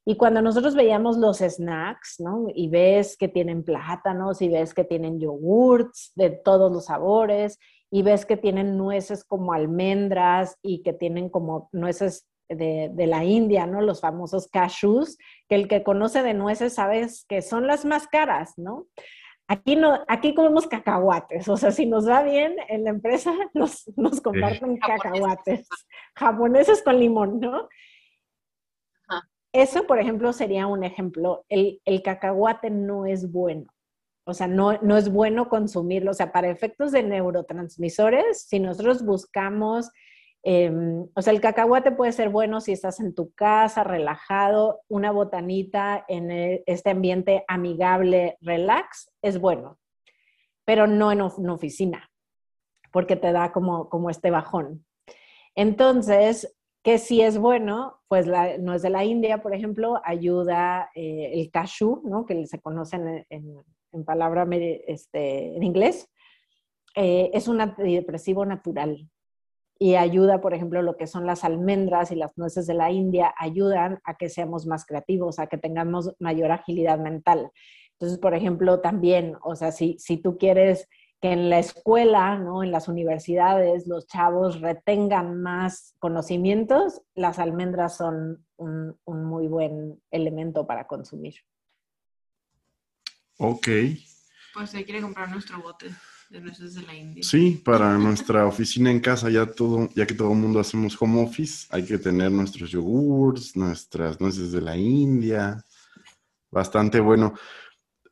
Y cuando nosotros veíamos los snacks, ¿no? Y ves que tienen plátanos, y ves que tienen yogurts de todos los sabores, y ves que tienen nueces como almendras y que tienen como nueces de, de, la India, ¿no? Los famosos cashews, que el que conoce de nueces sabes que son las más caras, ¿no? Aquí, no, aquí comemos cacahuates, o sea, si nos va bien en la empresa, nos, nos comparten cacahuates, japoneses con limón, ¿no? Eso, por ejemplo, sería un ejemplo. El, cacahuate no es bueno. O sea, no, no es bueno consumirlo. O sea, para efectos de neurotransmisores, si nosotros buscamos Em, o sea, el cacahuate puede ser bueno si estás en tu casa, relajado, una botanita en e, este ambiente amigable, relax, es bueno, pero no en una oficina, porque te da como, como este bajón. Entonces, que si es bueno, pues no es de la India, por ejemplo, ayuda eh, el cashew, ¿no? que se conoce en, palabra este, en inglés, eh, es un antidepresivo natural y ayuda, por ejemplo, lo que son las almendras y las nueces de la India, ayudan a que seamos más creativos, a que tengamos mayor agilidad mental. Entonces, por ejemplo, también, o sea, si, si tú quieres que en la escuela, ¿no? en las universidades, los chavos retengan más conocimientos, las almendras son un, un muy buen elemento para consumir. Ok. Pues se quiere comprar nuestro bote de nueces de la India. Sí, para nuestra oficina en casa, ya todo, ya que todo el mundo hacemos home office, hay que tener nuestros yogurts, nuestras nueces de la India. Bastante bueno.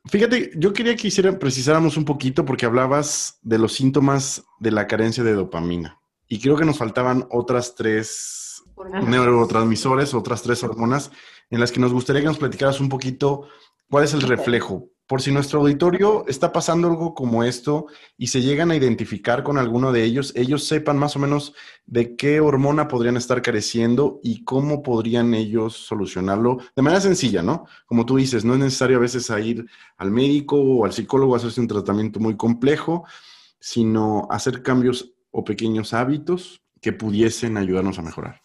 Fíjate, yo quería que hiciera, precisáramos un poquito porque hablabas de los síntomas de la carencia de dopamina. Y creo que nos faltaban otras tres neurotransmisores, otras tres hormonas, en las que nos gustaría que nos platicaras un poquito cuál es el reflejo por si nuestro auditorio está pasando algo como esto y se llegan a identificar con alguno de ellos, ellos sepan más o menos de qué hormona podrían estar careciendo y cómo podrían ellos solucionarlo de manera sencilla, ¿no? Como tú dices, no es necesario a veces ir al médico o al psicólogo a hacerse un tratamiento muy complejo, sino hacer cambios o pequeños hábitos que pudiesen ayudarnos a mejorar.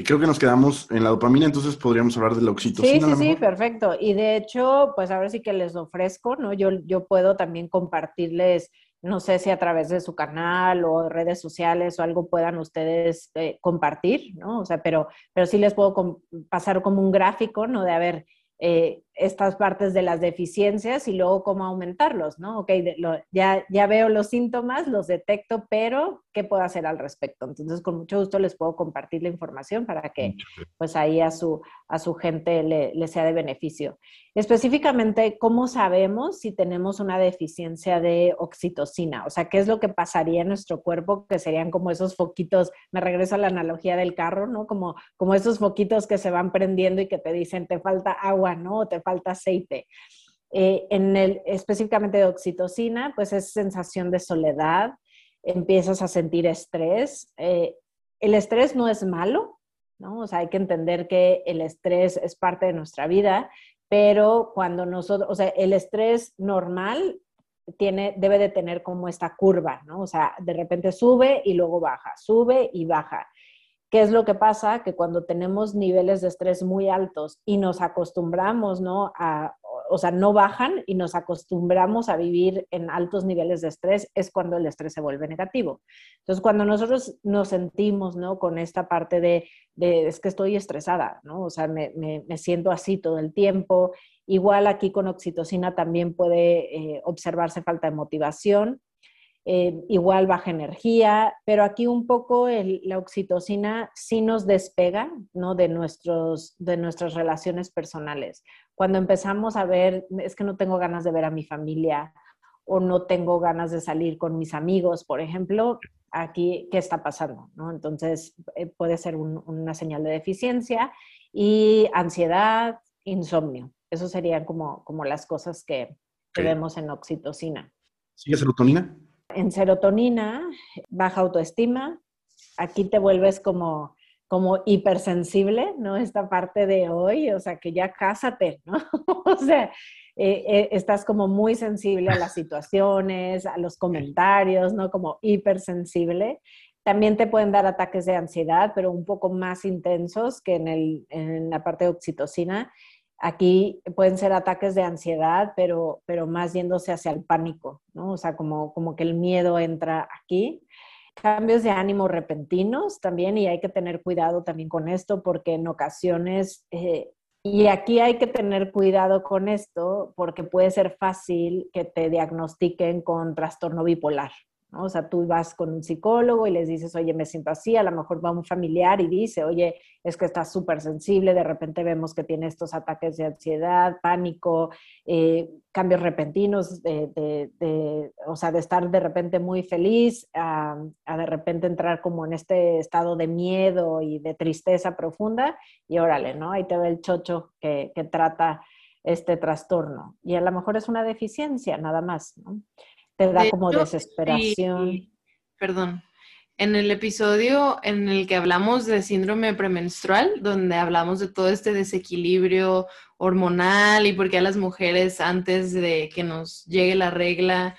Y creo que nos quedamos en la dopamina, entonces podríamos hablar de la oxitocina. Sí, sí, sí, perfecto. Y de hecho, pues ahora sí que les ofrezco, ¿no? Yo, yo puedo también compartirles, no sé si a través de su canal o redes sociales o algo puedan ustedes eh, compartir, ¿no? O sea, pero, pero sí les puedo pasar como un gráfico, ¿no? De a ver, eh, estas partes de las deficiencias y luego cómo aumentarlos, ¿no? Ok, ya, ya veo los síntomas, los detecto, pero ¿qué puedo hacer al respecto? Entonces, con mucho gusto les puedo compartir la información para que pues ahí a su, a su gente le, le sea de beneficio. Específicamente, ¿cómo sabemos si tenemos una deficiencia de oxitocina? O sea, ¿qué es lo que pasaría en nuestro cuerpo? Que serían como esos foquitos, me regreso a la analogía del carro, ¿no? Como, como esos foquitos que se van prendiendo y que te dicen, te falta agua, ¿no? O te falta aceite. Eh, en el, específicamente de oxitocina, pues es sensación de soledad, empiezas a sentir estrés. Eh, el estrés no es malo, ¿no? O sea, hay que entender que el estrés es parte de nuestra vida, pero cuando nosotros, o sea, el estrés normal tiene, debe de tener como esta curva, ¿no? O sea, de repente sube y luego baja, sube y baja. ¿Qué es lo que pasa? Que cuando tenemos niveles de estrés muy altos y nos acostumbramos, ¿no? A, o sea, no bajan y nos acostumbramos a vivir en altos niveles de estrés, es cuando el estrés se vuelve negativo. Entonces, cuando nosotros nos sentimos, ¿no? Con esta parte de, es que estoy estresada, ¿no? O sea, me, siento así todo el tiempo. Igual aquí con oxitocina también puede eh, observarse falta de motivación eh, igual baja energía, pero aquí un poco la oxitocina sí nos despega ¿no? de, nuestros, de nuestras relaciones personales. Cuando empezamos a ver, es que no tengo ganas de ver a mi familia o no tengo ganas de salir con mis amigos, por ejemplo, aquí, ¿qué está pasando? ¿no? Entonces, eh, puede ser una señal de deficiencia y ansiedad, insomnio. Eso serían como, como las cosas que, que vemos en oxitocina. ¿Sigue serotonina? En serotonina, baja autoestima, aquí te vuelves como, como hipersensible, ¿no? Esta parte de hoy, o sea, que ya cásate, ¿no? o sea, eh, eh, estás como muy sensible a las situaciones, a los comentarios, ¿no? Como hipersensible. También te pueden dar ataques de ansiedad, pero un poco más intensos que en, el, en la parte de oxitocina. Aquí pueden ser ataques de ansiedad, pero, pero más yéndose hacia el pánico, ¿no? O sea, como, como que el miedo entra aquí. cambios de ánimo repentinos también y hay que tener cuidado también con esto porque en ocasiones, eh, y aquí hay que tener cuidado con esto porque puede ser fácil que te diagnostiquen con trastorno bipolar. O sea, tú vas con un psicólogo y les dices, oye, me siento así, a lo mejor va un familiar y dice, oye, es que estás súper sensible, de repente vemos que tiene estos ataques de ansiedad, pánico, eh, cambios repentinos, de, o sea, de estar de repente muy feliz a, de repente entrar como en este estado de miedo y de tristeza profunda y órale, ¿no? Ahí te ve el chocho que, que trata este trastorno. Y a lo mejor es una deficiencia, nada más, ¿no? Te da como desesperación. perdón. En el episodio en el que hablamos de síndrome premenstrual, donde hablamos de todo este desequilibrio hormonal y por qué a las mujeres antes de que nos llegue la regla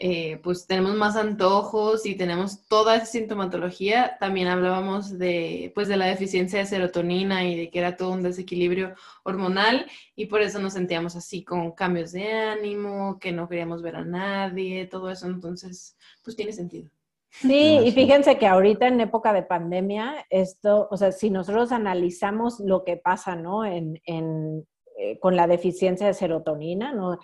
eh, pues tenemos más antojos y tenemos toda esa sintomatología. También hablábamos de, pues, de la deficiencia de serotonina y de que era todo un desequilibrio hormonal y por eso nos sentíamos así con cambios de ánimo, que no queríamos ver a nadie, todo eso. Entonces, pues tiene sentido. Sí, y fíjense que ahorita en época de pandemia, esto, o sea, si nosotros analizamos lo que pasa, ¿no? En, en, eh, con la deficiencia de serotonina, ¿no?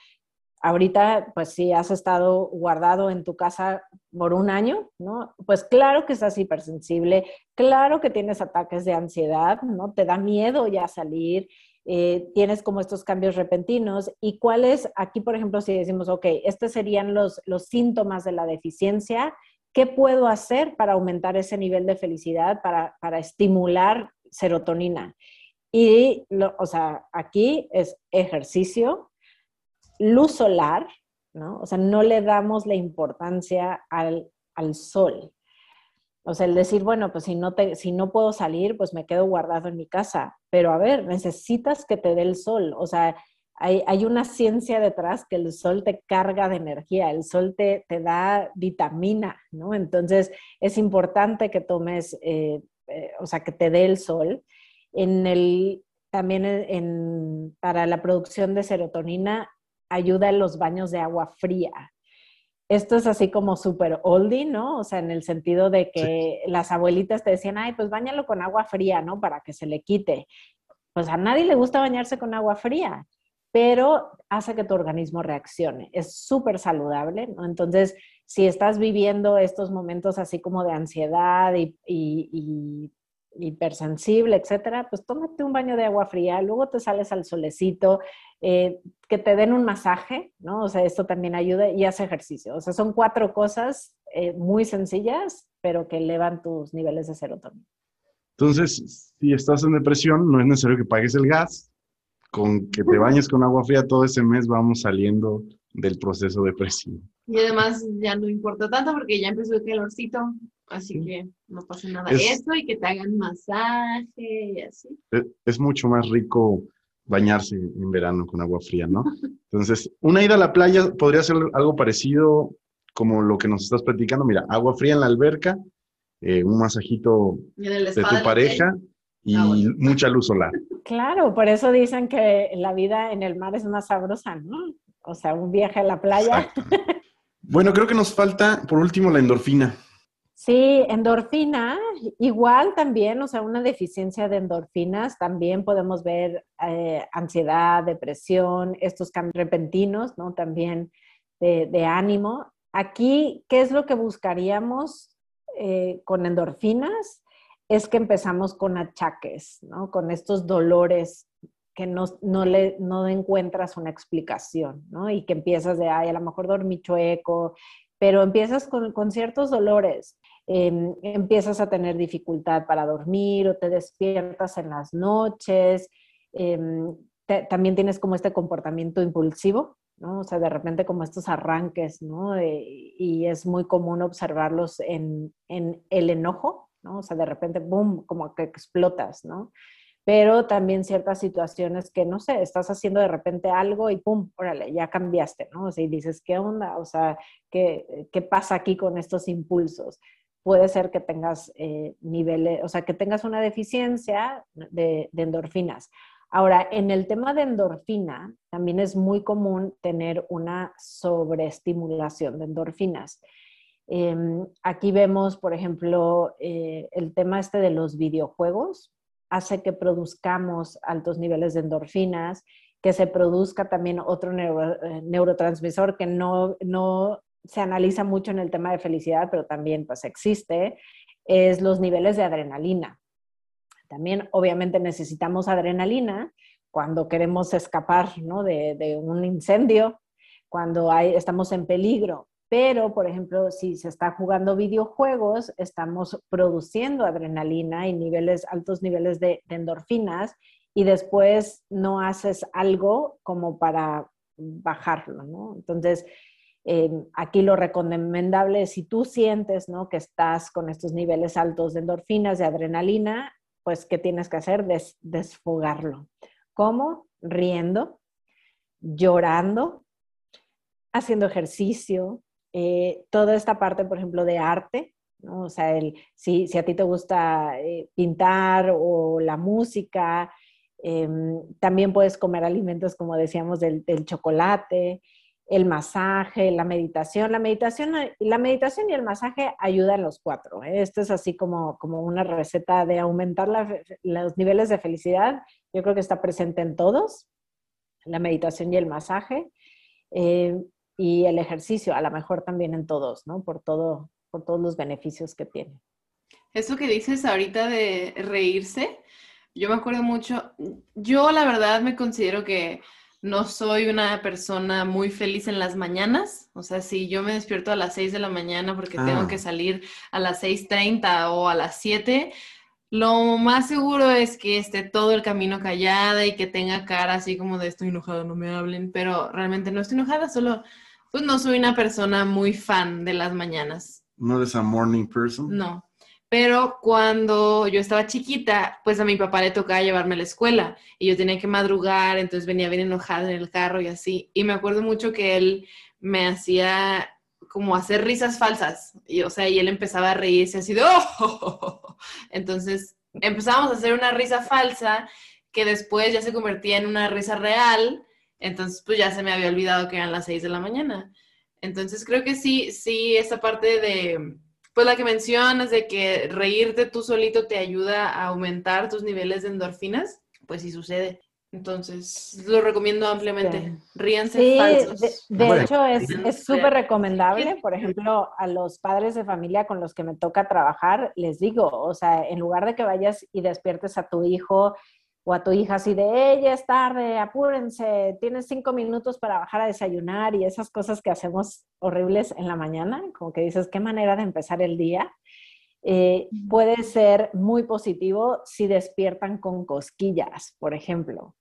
Ahorita, pues si has estado guardado en tu casa por un año, ¿no? Pues claro que estás hipersensible, claro que tienes ataques de ansiedad, ¿no? Te da miedo ya salir, eh, tienes como estos cambios repentinos. ¿Y cuáles, aquí por ejemplo, si decimos, ok, estos serían los, los síntomas de la deficiencia, ¿qué puedo hacer para aumentar ese nivel de felicidad, para, para estimular serotonina? Y, o sea, aquí es ejercicio, luz solar, ¿no? O sea, no le damos la importancia al, sol. O sea, el decir, bueno, pues si no, te, si no puedo salir, pues me quedo guardado en mi casa. Pero a ver, necesitas que te dé el sol. O sea, hay, hay, una ciencia detrás que el sol te carga de energía, el sol te, te da vitamina, ¿no? Entonces, es importante que tomes, eh, eh, o sea, que te dé el sol. En el, también en, para la producción de serotonina ayuda en los baños de agua fría. Esto es así como súper oldie, ¿no? O sea, en el sentido de que las abuelitas te decían, ay, pues bañalo con agua fría, ¿no? Para que se le quite. Pues a nadie le gusta bañarse con agua fría, pero hace que tu organismo reaccione. Es súper saludable, ¿no? Entonces, si estás viviendo estos momentos así como de ansiedad y, y hipersensible, etcétera, pues tómate un baño de agua fría, luego te sales al solecito, eh, que te den un masaje, ¿no? O sea, esto también ayuda y haz ejercicio. O sea, son cuatro cosas eh, muy sencillas, pero que elevan tus niveles de serotonina. Entonces, si estás en depresión, no es necesario que pagues el gas. Con que te bañes con agua fría todo ese mes vamos saliendo del proceso depresivo. Y además ya no importa tanto porque ya empezó el calorcito, así que no pasa nada. Eso y que te hagan masaje y así. Es, es mucho más rico bañarse en verano con agua fría, ¿no? Entonces, una ida a la playa podría ser algo parecido como lo que nos estás platicando. Mira, agua fría en la alberca, eh, un masajito de tu pareja y ah, mucha luz solar. Claro, por eso dicen que la vida en el mar es más sabrosa, ¿no? O sea, un viaje a la playa. Bueno, creo que nos falta, por último, la endorfina. Sí, endorfina, igual también, o sea, una deficiencia de endorfinas, también podemos ver eh, ansiedad, depresión, estos cambios repentinos, ¿no? También de, ánimo. Aquí, ¿qué es lo que buscaríamos eh, con endorfinas? Es que empezamos con achaques, ¿no? Con estos dolores que no, no, le, no encuentras una explicación, ¿no? Y que empiezas de, ay, a lo mejor dormí chueco, pero empiezas con, con ciertos dolores, em, empiezas a tener dificultad para dormir o te despiertas en las noches, em, también tienes como este comportamiento impulsivo, ¿no? O sea, de repente como estos arranques, ¿no? y es muy común observarlos en, en, el enojo, ¿no? O sea, de repente, boom, como que explotas, ¿no? pero también ciertas situaciones que, no sé, estás haciendo de repente algo y pum, órale, ya cambiaste, ¿no? O sea, y dices, ¿qué onda? O sea, ¿qué, qué pasa aquí con estos impulsos? Puede ser que tengas eh, niveles, o sea, que tengas una deficiencia de, endorfinas. Ahora, en el tema de endorfina, también es muy común tener una sobreestimulación de endorfinas. Em, aquí vemos, por ejemplo, eh, el tema este de los videojuegos hace que produzcamos altos niveles de endorfinas, que se produzca también otro eh, neurotransmisor que no, no se analiza mucho en el tema de felicidad, pero también pues existe, es los niveles de adrenalina. También obviamente necesitamos adrenalina cuando queremos escapar de, de, un incendio, cuando hay, estamos en peligro. Pero, por ejemplo, si se está jugando videojuegos, estamos produciendo adrenalina y niveles, altos niveles de, endorfinas y después no haces algo como para bajarlo, ¿no? Entonces, aquí lo recomendable es si tú sientes ¿no? que estás con estos niveles altos de endorfinas, de adrenalina, pues ¿qué tienes que hacer? desfogarlo. ¿Cómo? Riendo, llorando, haciendo ejercicio, eh, toda esta parte, por ejemplo, de arte, ¿no? O sea, si, a ti te gusta eh, pintar o la música, em, también puedes comer alimentos, como decíamos, del, chocolate, el masaje, la meditación. La meditación, la meditación y el masaje ayudan los cuatro. ¿eh? Esto es así como, como una receta de aumentar los niveles de felicidad. Yo creo que está presente en todos, la meditación y el masaje y el ejercicio, a lo mejor también en todos, ¿no? Por, todo, por todos los beneficios que tiene. Eso que dices ahorita de reírse, yo me acuerdo mucho, yo la verdad me considero que no soy una persona muy feliz en las mañanas, o sea, si yo me despierto a las 6 de la mañana porque tengo ah. que salir a las 6.30 o a las 7, lo más seguro es que esté todo el camino callada y que tenga cara así como de estoy enojada, no me hablen, pero realmente no estoy enojada, solo pues no soy una persona muy fan de las mañanas. ¿No eres a morning person? No. Pero cuando yo estaba chiquita, pues a mi papá le tocaba llevarme a la escuela y yo tenía que madrugar, entonces venía bien enojada en el carro y así. Y me acuerdo mucho que él me hacía como hacer risas falsas. Y, o sea, y él empezaba a reírse así de, ¡oh! Entonces empezábamos a hacer una risa falsa que después ya se convertía en una risa real entonces, pues ya se me había olvidado que eran las 6 de la mañana. Entonces, creo que sí, sí, esa parte de, pues la que mencionas de que reírte tú solito te ayuda a aumentar tus niveles de endorfinas, pues sí sucede. Entonces, lo recomiendo ampliamente. Ríanse sí, falsos. De, hecho, es súper recomendable. Por ejemplo, a los padres de familia con los que me toca trabajar, les digo, o sea, en lugar de que vayas y despiertes a tu hijo o a tu hija así de, ella es tarde, apúrense, tienes cinco minutos para bajar a desayunar y esas cosas que hacemos horribles en la mañana, como que dices, qué manera de empezar el día. Eh, puede ser muy positivo si despiertan con cosquillas, por ejemplo.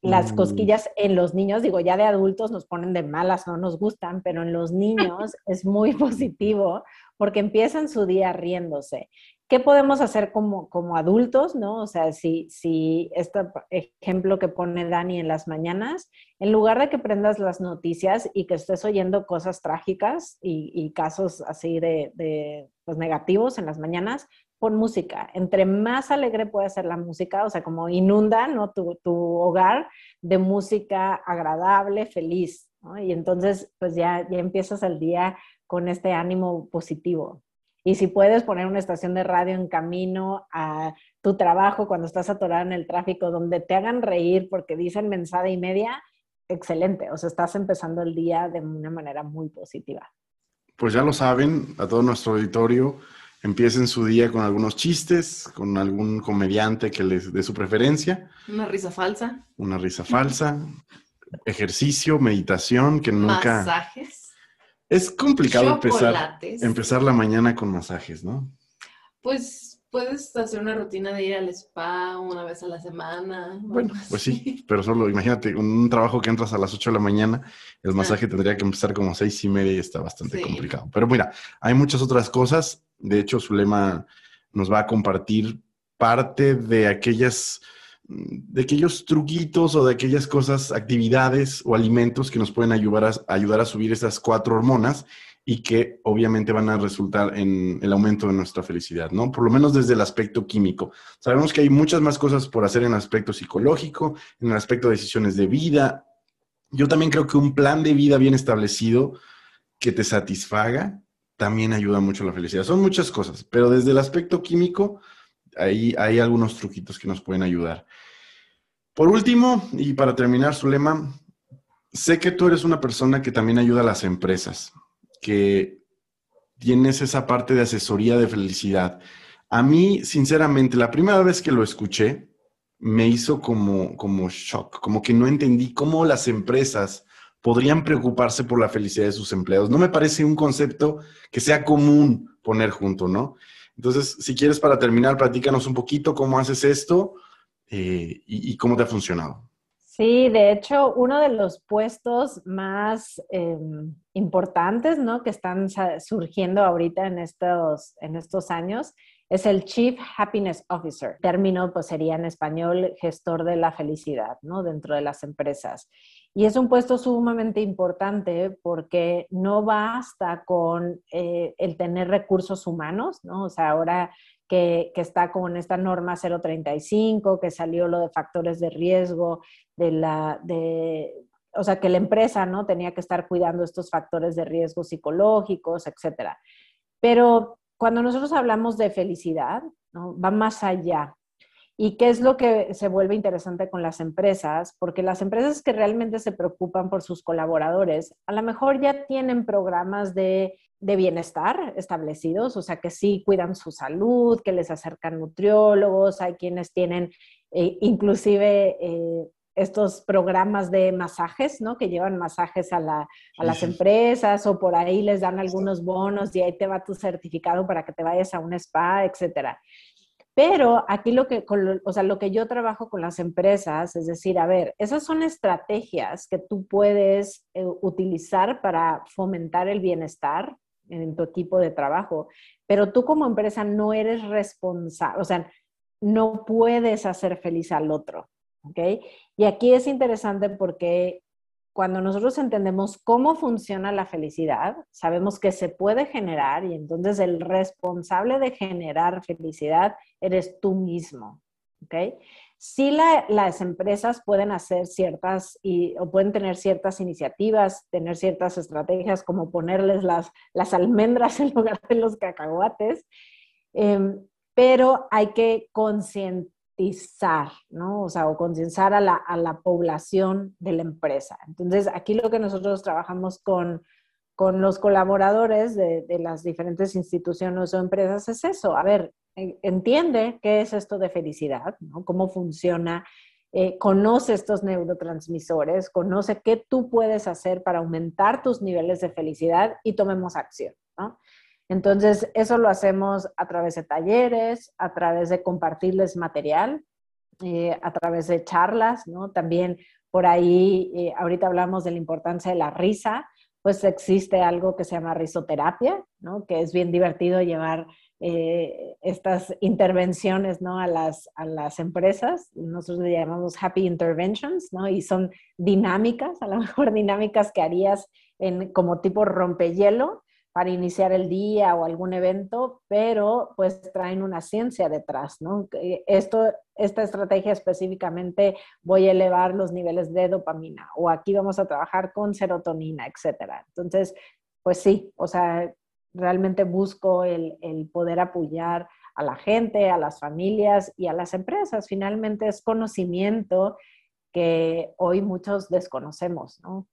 Las mm. cosquillas en los niños, digo, ya de adultos nos ponen de malas, no nos gustan, pero en los niños es muy positivo porque empiezan su día riéndose. ¿Qué podemos hacer como, como adultos, no? O sea, si, si este ejemplo que pone Dani en las mañanas, en lugar de que prendas las noticias y que estés oyendo cosas trágicas y, casos así de, de pues, negativos en las mañanas, pon música. Entre más alegre puede ser la música, o sea, como inunda ¿no? tu, tu hogar de música agradable, feliz. ¿no? Y entonces, pues ya, ya empiezas el día con este ánimo positivo. Y si puedes poner una estación de radio en camino a tu trabajo cuando estás atorado en el tráfico, donde te hagan reír porque dicen mensaje y media, excelente. O sea, estás empezando el día de una manera muy positiva. Pues ya lo saben, a todo nuestro auditorio, empiecen su día con algunos chistes, con algún comediante que les dé su preferencia. Una risa falsa. Una risa falsa. ejercicio, meditación, que nunca... Masajes es complicado empezar, empezar la mañana con masajes, ¿no? Pues puedes hacer una rutina de ir al spa una vez a la semana. Bueno, pues sí, pero solo imagínate, un trabajo que entras a las 8 de la mañana, el masaje tendría que empezar como seis y media y está bastante complicado. Pero mira, hay muchas otras cosas. De hecho, Zulema nos va a compartir parte de aquellas de aquellos truquitos o de aquellas cosas, actividades o alimentos que nos pueden ayudar a, ayudar a subir esas cuatro hormonas y que obviamente van a resultar en el aumento de nuestra felicidad, ¿no? Por lo menos desde el aspecto químico. Sabemos que hay muchas más cosas por hacer en el aspecto psicológico, en el aspecto de decisiones de vida. Yo también creo que un plan de vida bien establecido que te satisfaga también ayuda mucho a la felicidad. Son muchas cosas, pero desde el aspecto químico, ahí hay algunos truquitos que nos pueden ayudar. Por último, y para terminar, su lema, sé que tú eres una persona que también ayuda a las empresas, que tienes esa parte de asesoría de felicidad. A mí, sinceramente, la primera vez que lo escuché, me hizo como, como shock, como que no entendí cómo las empresas podrían preocuparse por la felicidad de sus empleados. No me parece un concepto que sea común poner junto, ¿no? Entonces, si quieres para terminar, platícanos un poquito cómo haces esto eh, y, cómo te ha funcionado. Sí, de hecho, uno de los puestos más em, importantes, ¿no? Que están surgiendo ahorita en estos, en estos años es el Chief Happiness Officer. Término, pues sería en español gestor de la felicidad, ¿no? Dentro de las empresas. Y es un puesto sumamente importante porque no basta con eh, el tener recursos humanos, ¿no? O sea, ahora que, está con esta norma 035, que salió lo de factores de riesgo, de la, de, o sea, que la empresa no tenía que estar cuidando estos factores de riesgo psicológicos, etcétera. Pero cuando nosotros hablamos de felicidad, ¿no? va más allá. ¿Y qué es lo que se vuelve interesante con las empresas? Porque las empresas que realmente se preocupan por sus colaboradores, a lo mejor ya tienen programas de de bienestar establecidos, o sea, que sí cuidan su salud, que les acercan nutriólogos, hay quienes tienen eh, inclusive eh, estos programas de masajes, ¿no? Que llevan masajes a, las empresas o por ahí les dan algunos bonos y ahí te va tu certificado para que te vayas a un spa, etcétera. Pero aquí lo que, o sea, lo que yo trabajo con las empresas es decir, a ver, esas son estrategias que tú puedes eh, utilizar para fomentar el bienestar en tu equipo de trabajo, pero tú como empresa no eres responsable, o sea, no puedes hacer feliz al otro, ¿ok? Y aquí es interesante porque cuando nosotros entendemos cómo funciona la felicidad, sabemos que se puede generar y entonces el responsable de generar felicidad eres tú mismo, ¿ok? sí las empresas pueden hacer ciertas y, o pueden tener ciertas iniciativas, tener ciertas estrategias como ponerles las, las almendras en lugar de los cacahuates, em, pero hay que concientizar, ¿no? O sea, o concienciar a la, a la población de la empresa. Entonces, aquí lo que nosotros trabajamos con, con los colaboradores de, de, las diferentes instituciones o empresas es eso. A ver, entiende qué es esto de felicidad, ¿no? cómo funciona, eh, conoce estos neurotransmisores, conoce qué tú puedes hacer para aumentar tus niveles de felicidad y tomemos acción. ¿no? Entonces, eso lo hacemos a través de talleres, a través de compartirles material, eh, a través de charlas, ¿no? También por ahí, eh, ahorita hablamos de la importancia de la risa, pues existe algo que se llama risoterapia, ¿no? Que es bien divertido llevar eh, estas intervenciones ¿no? a, las, a las empresas. Nosotros le llamamos happy interventions, ¿no? Y son dinámicas, a lo mejor dinámicas que harías en, como tipo rompehielo para iniciar el día o algún evento, pero pues traen una ciencia detrás, ¿no? Esto, esta estrategia específicamente voy a elevar los niveles de dopamina o aquí vamos a trabajar con serotonina, etcétera. Entonces, pues sí, o sea, realmente busco el, poder apoyar a la gente, a las familias y a las empresas. Finalmente es conocimiento que hoy muchos desconocemos, ¿no?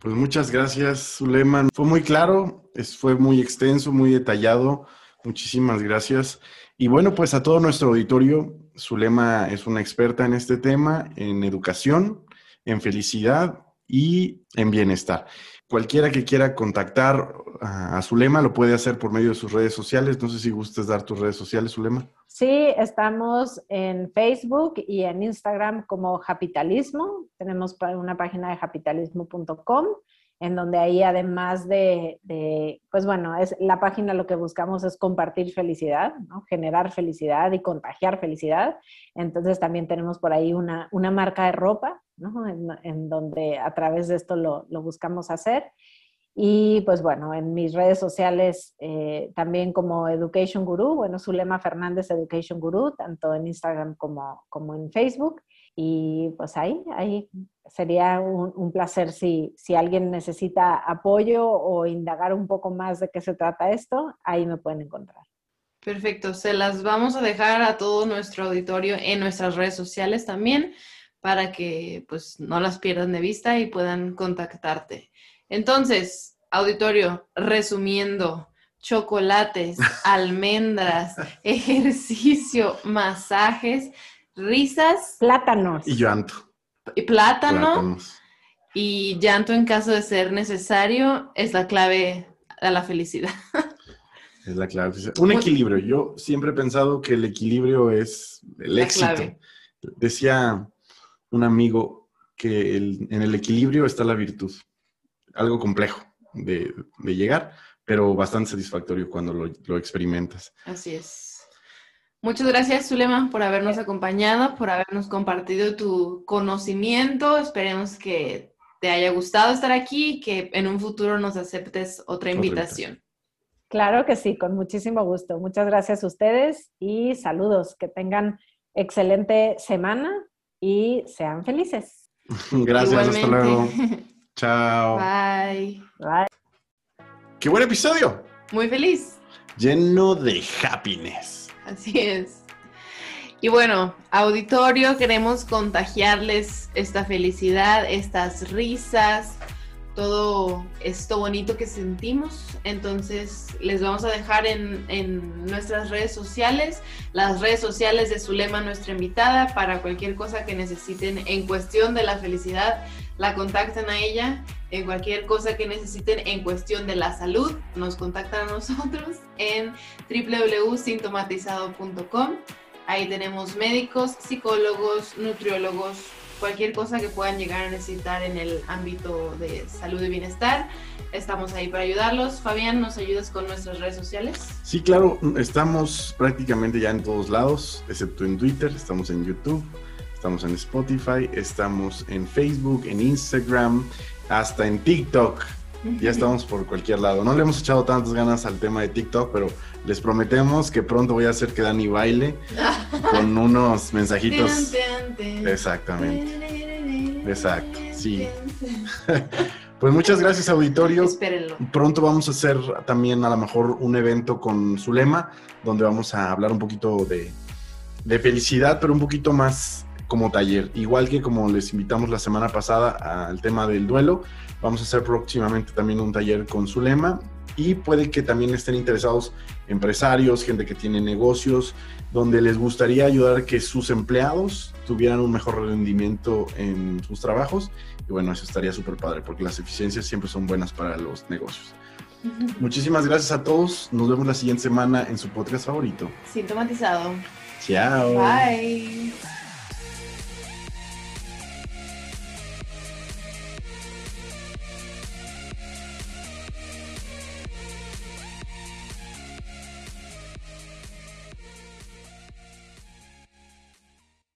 Pues muchas gracias, Suleiman. Fue muy claro, fue muy extenso, muy detallado. Muchísimas gracias. Y bueno, pues a todo nuestro auditorio, Zulema es una experta en este tema, en educación, en felicidad y en bienestar. Cualquiera que quiera contactar a, Zulema lo puede hacer por medio de sus redes sociales. No sé si gustes dar tus redes sociales, Zulema. Sí, estamos en Facebook y en Instagram como Capitalismo. Tenemos una página de capitalismo.com en donde ahí además de, pues bueno, es la página lo que buscamos es compartir felicidad, ¿no? generar felicidad y contagiar felicidad. Entonces también tenemos por ahí una, una marca de ropa, ¿no? en, donde a través de esto lo, buscamos hacer. Y pues bueno, en mis redes sociales eh, también como Education Guru, bueno, Zulema Fernández Education Guru, tanto en Instagram como, como en Facebook. y pues ahí, ahí sería un, placer si, si, alguien necesita apoyo o indagar un poco más de qué se trata esto, ahí me pueden encontrar. Perfecto, se las vamos a dejar a todo nuestro auditorio en nuestras redes sociales también para que pues no las pierdan de vista y puedan contactarte. Entonces, auditorio, resumiendo, chocolates, almendras, ejercicio, masajes, risas. Plátanos. Y llanto. Y plátano. Y llanto en caso de ser necesario es la clave a la felicidad. Es la clave. Un equilibrio. Yo siempre he pensado que el equilibrio es el éxito. Decía un amigo que en el equilibrio está la virtud. Algo complejo de, llegar, pero bastante satisfactorio cuando lo, experimentas. Así es. Muchas gracias, Zulema, por habernos acompañado, por habernos compartido tu conocimiento. Esperemos que te haya gustado estar aquí y que en un futuro nos aceptes otra invitación. Claro que sí, con muchísimo gusto. Muchas gracias a ustedes y saludos. Que tengan excelente semana y sean felices. Gracias, hasta luego. Chao. Bye. Bye. ¡Qué buen episodio! Muy feliz. Lleno de happiness. Así es. Y bueno, auditorio, queremos contagiarles esta felicidad, estas risas, todo esto bonito que sentimos. Entonces les vamos a dejar en, nuestras redes sociales, las redes sociales de Zulema, nuestra invitada, para cualquier cosa que necesiten en cuestión de la felicidad, la contacten a ella. En cualquier cosa que necesiten en cuestión de la salud, nos contactan a nosotros en www.sintomatizado.com. Ahí tenemos médicos, psicólogos, nutriólogos, cualquier cosa que puedan llegar a necesitar en el ámbito de salud y bienestar. Estamos ahí para ayudarlos. Fabián, ¿nos ayudas con nuestras redes sociales? Sí, claro, estamos prácticamente ya en todos lados, excepto en Twitter, estamos en YouTube, estamos en Spotify, estamos en Facebook, en Instagram, hasta en TikTok. Ya estamos por cualquier lado. No le hemos echado tantas ganas al tema de TikTok, pero les prometemos que pronto voy a hacer que Dani baile con unos mensajitos. Exactamente. Exacto, sí. Pues muchas gracias, auditorio. Espérenlo. Pronto vamos a hacer también a lo mejor un evento con Zulema, donde vamos a hablar un poquito de, de felicidad, pero un poquito más como taller. Igual que como les invitamos la semana pasada al tema del duelo, vamos a hacer próximamente también un taller con Zulema y puede que también estén interesados empresarios, gente que tiene negocios, donde les gustaría ayudar a que sus empleados tuvieran un mejor rendimiento en sus trabajos. Y bueno, eso estaría súper padre, porque las eficiencias siempre son buenas para los negocios. Muchísimas gracias a todos. Nos vemos la siguiente semana en su podcast favorito. Sintomatizado. Chao. Bye.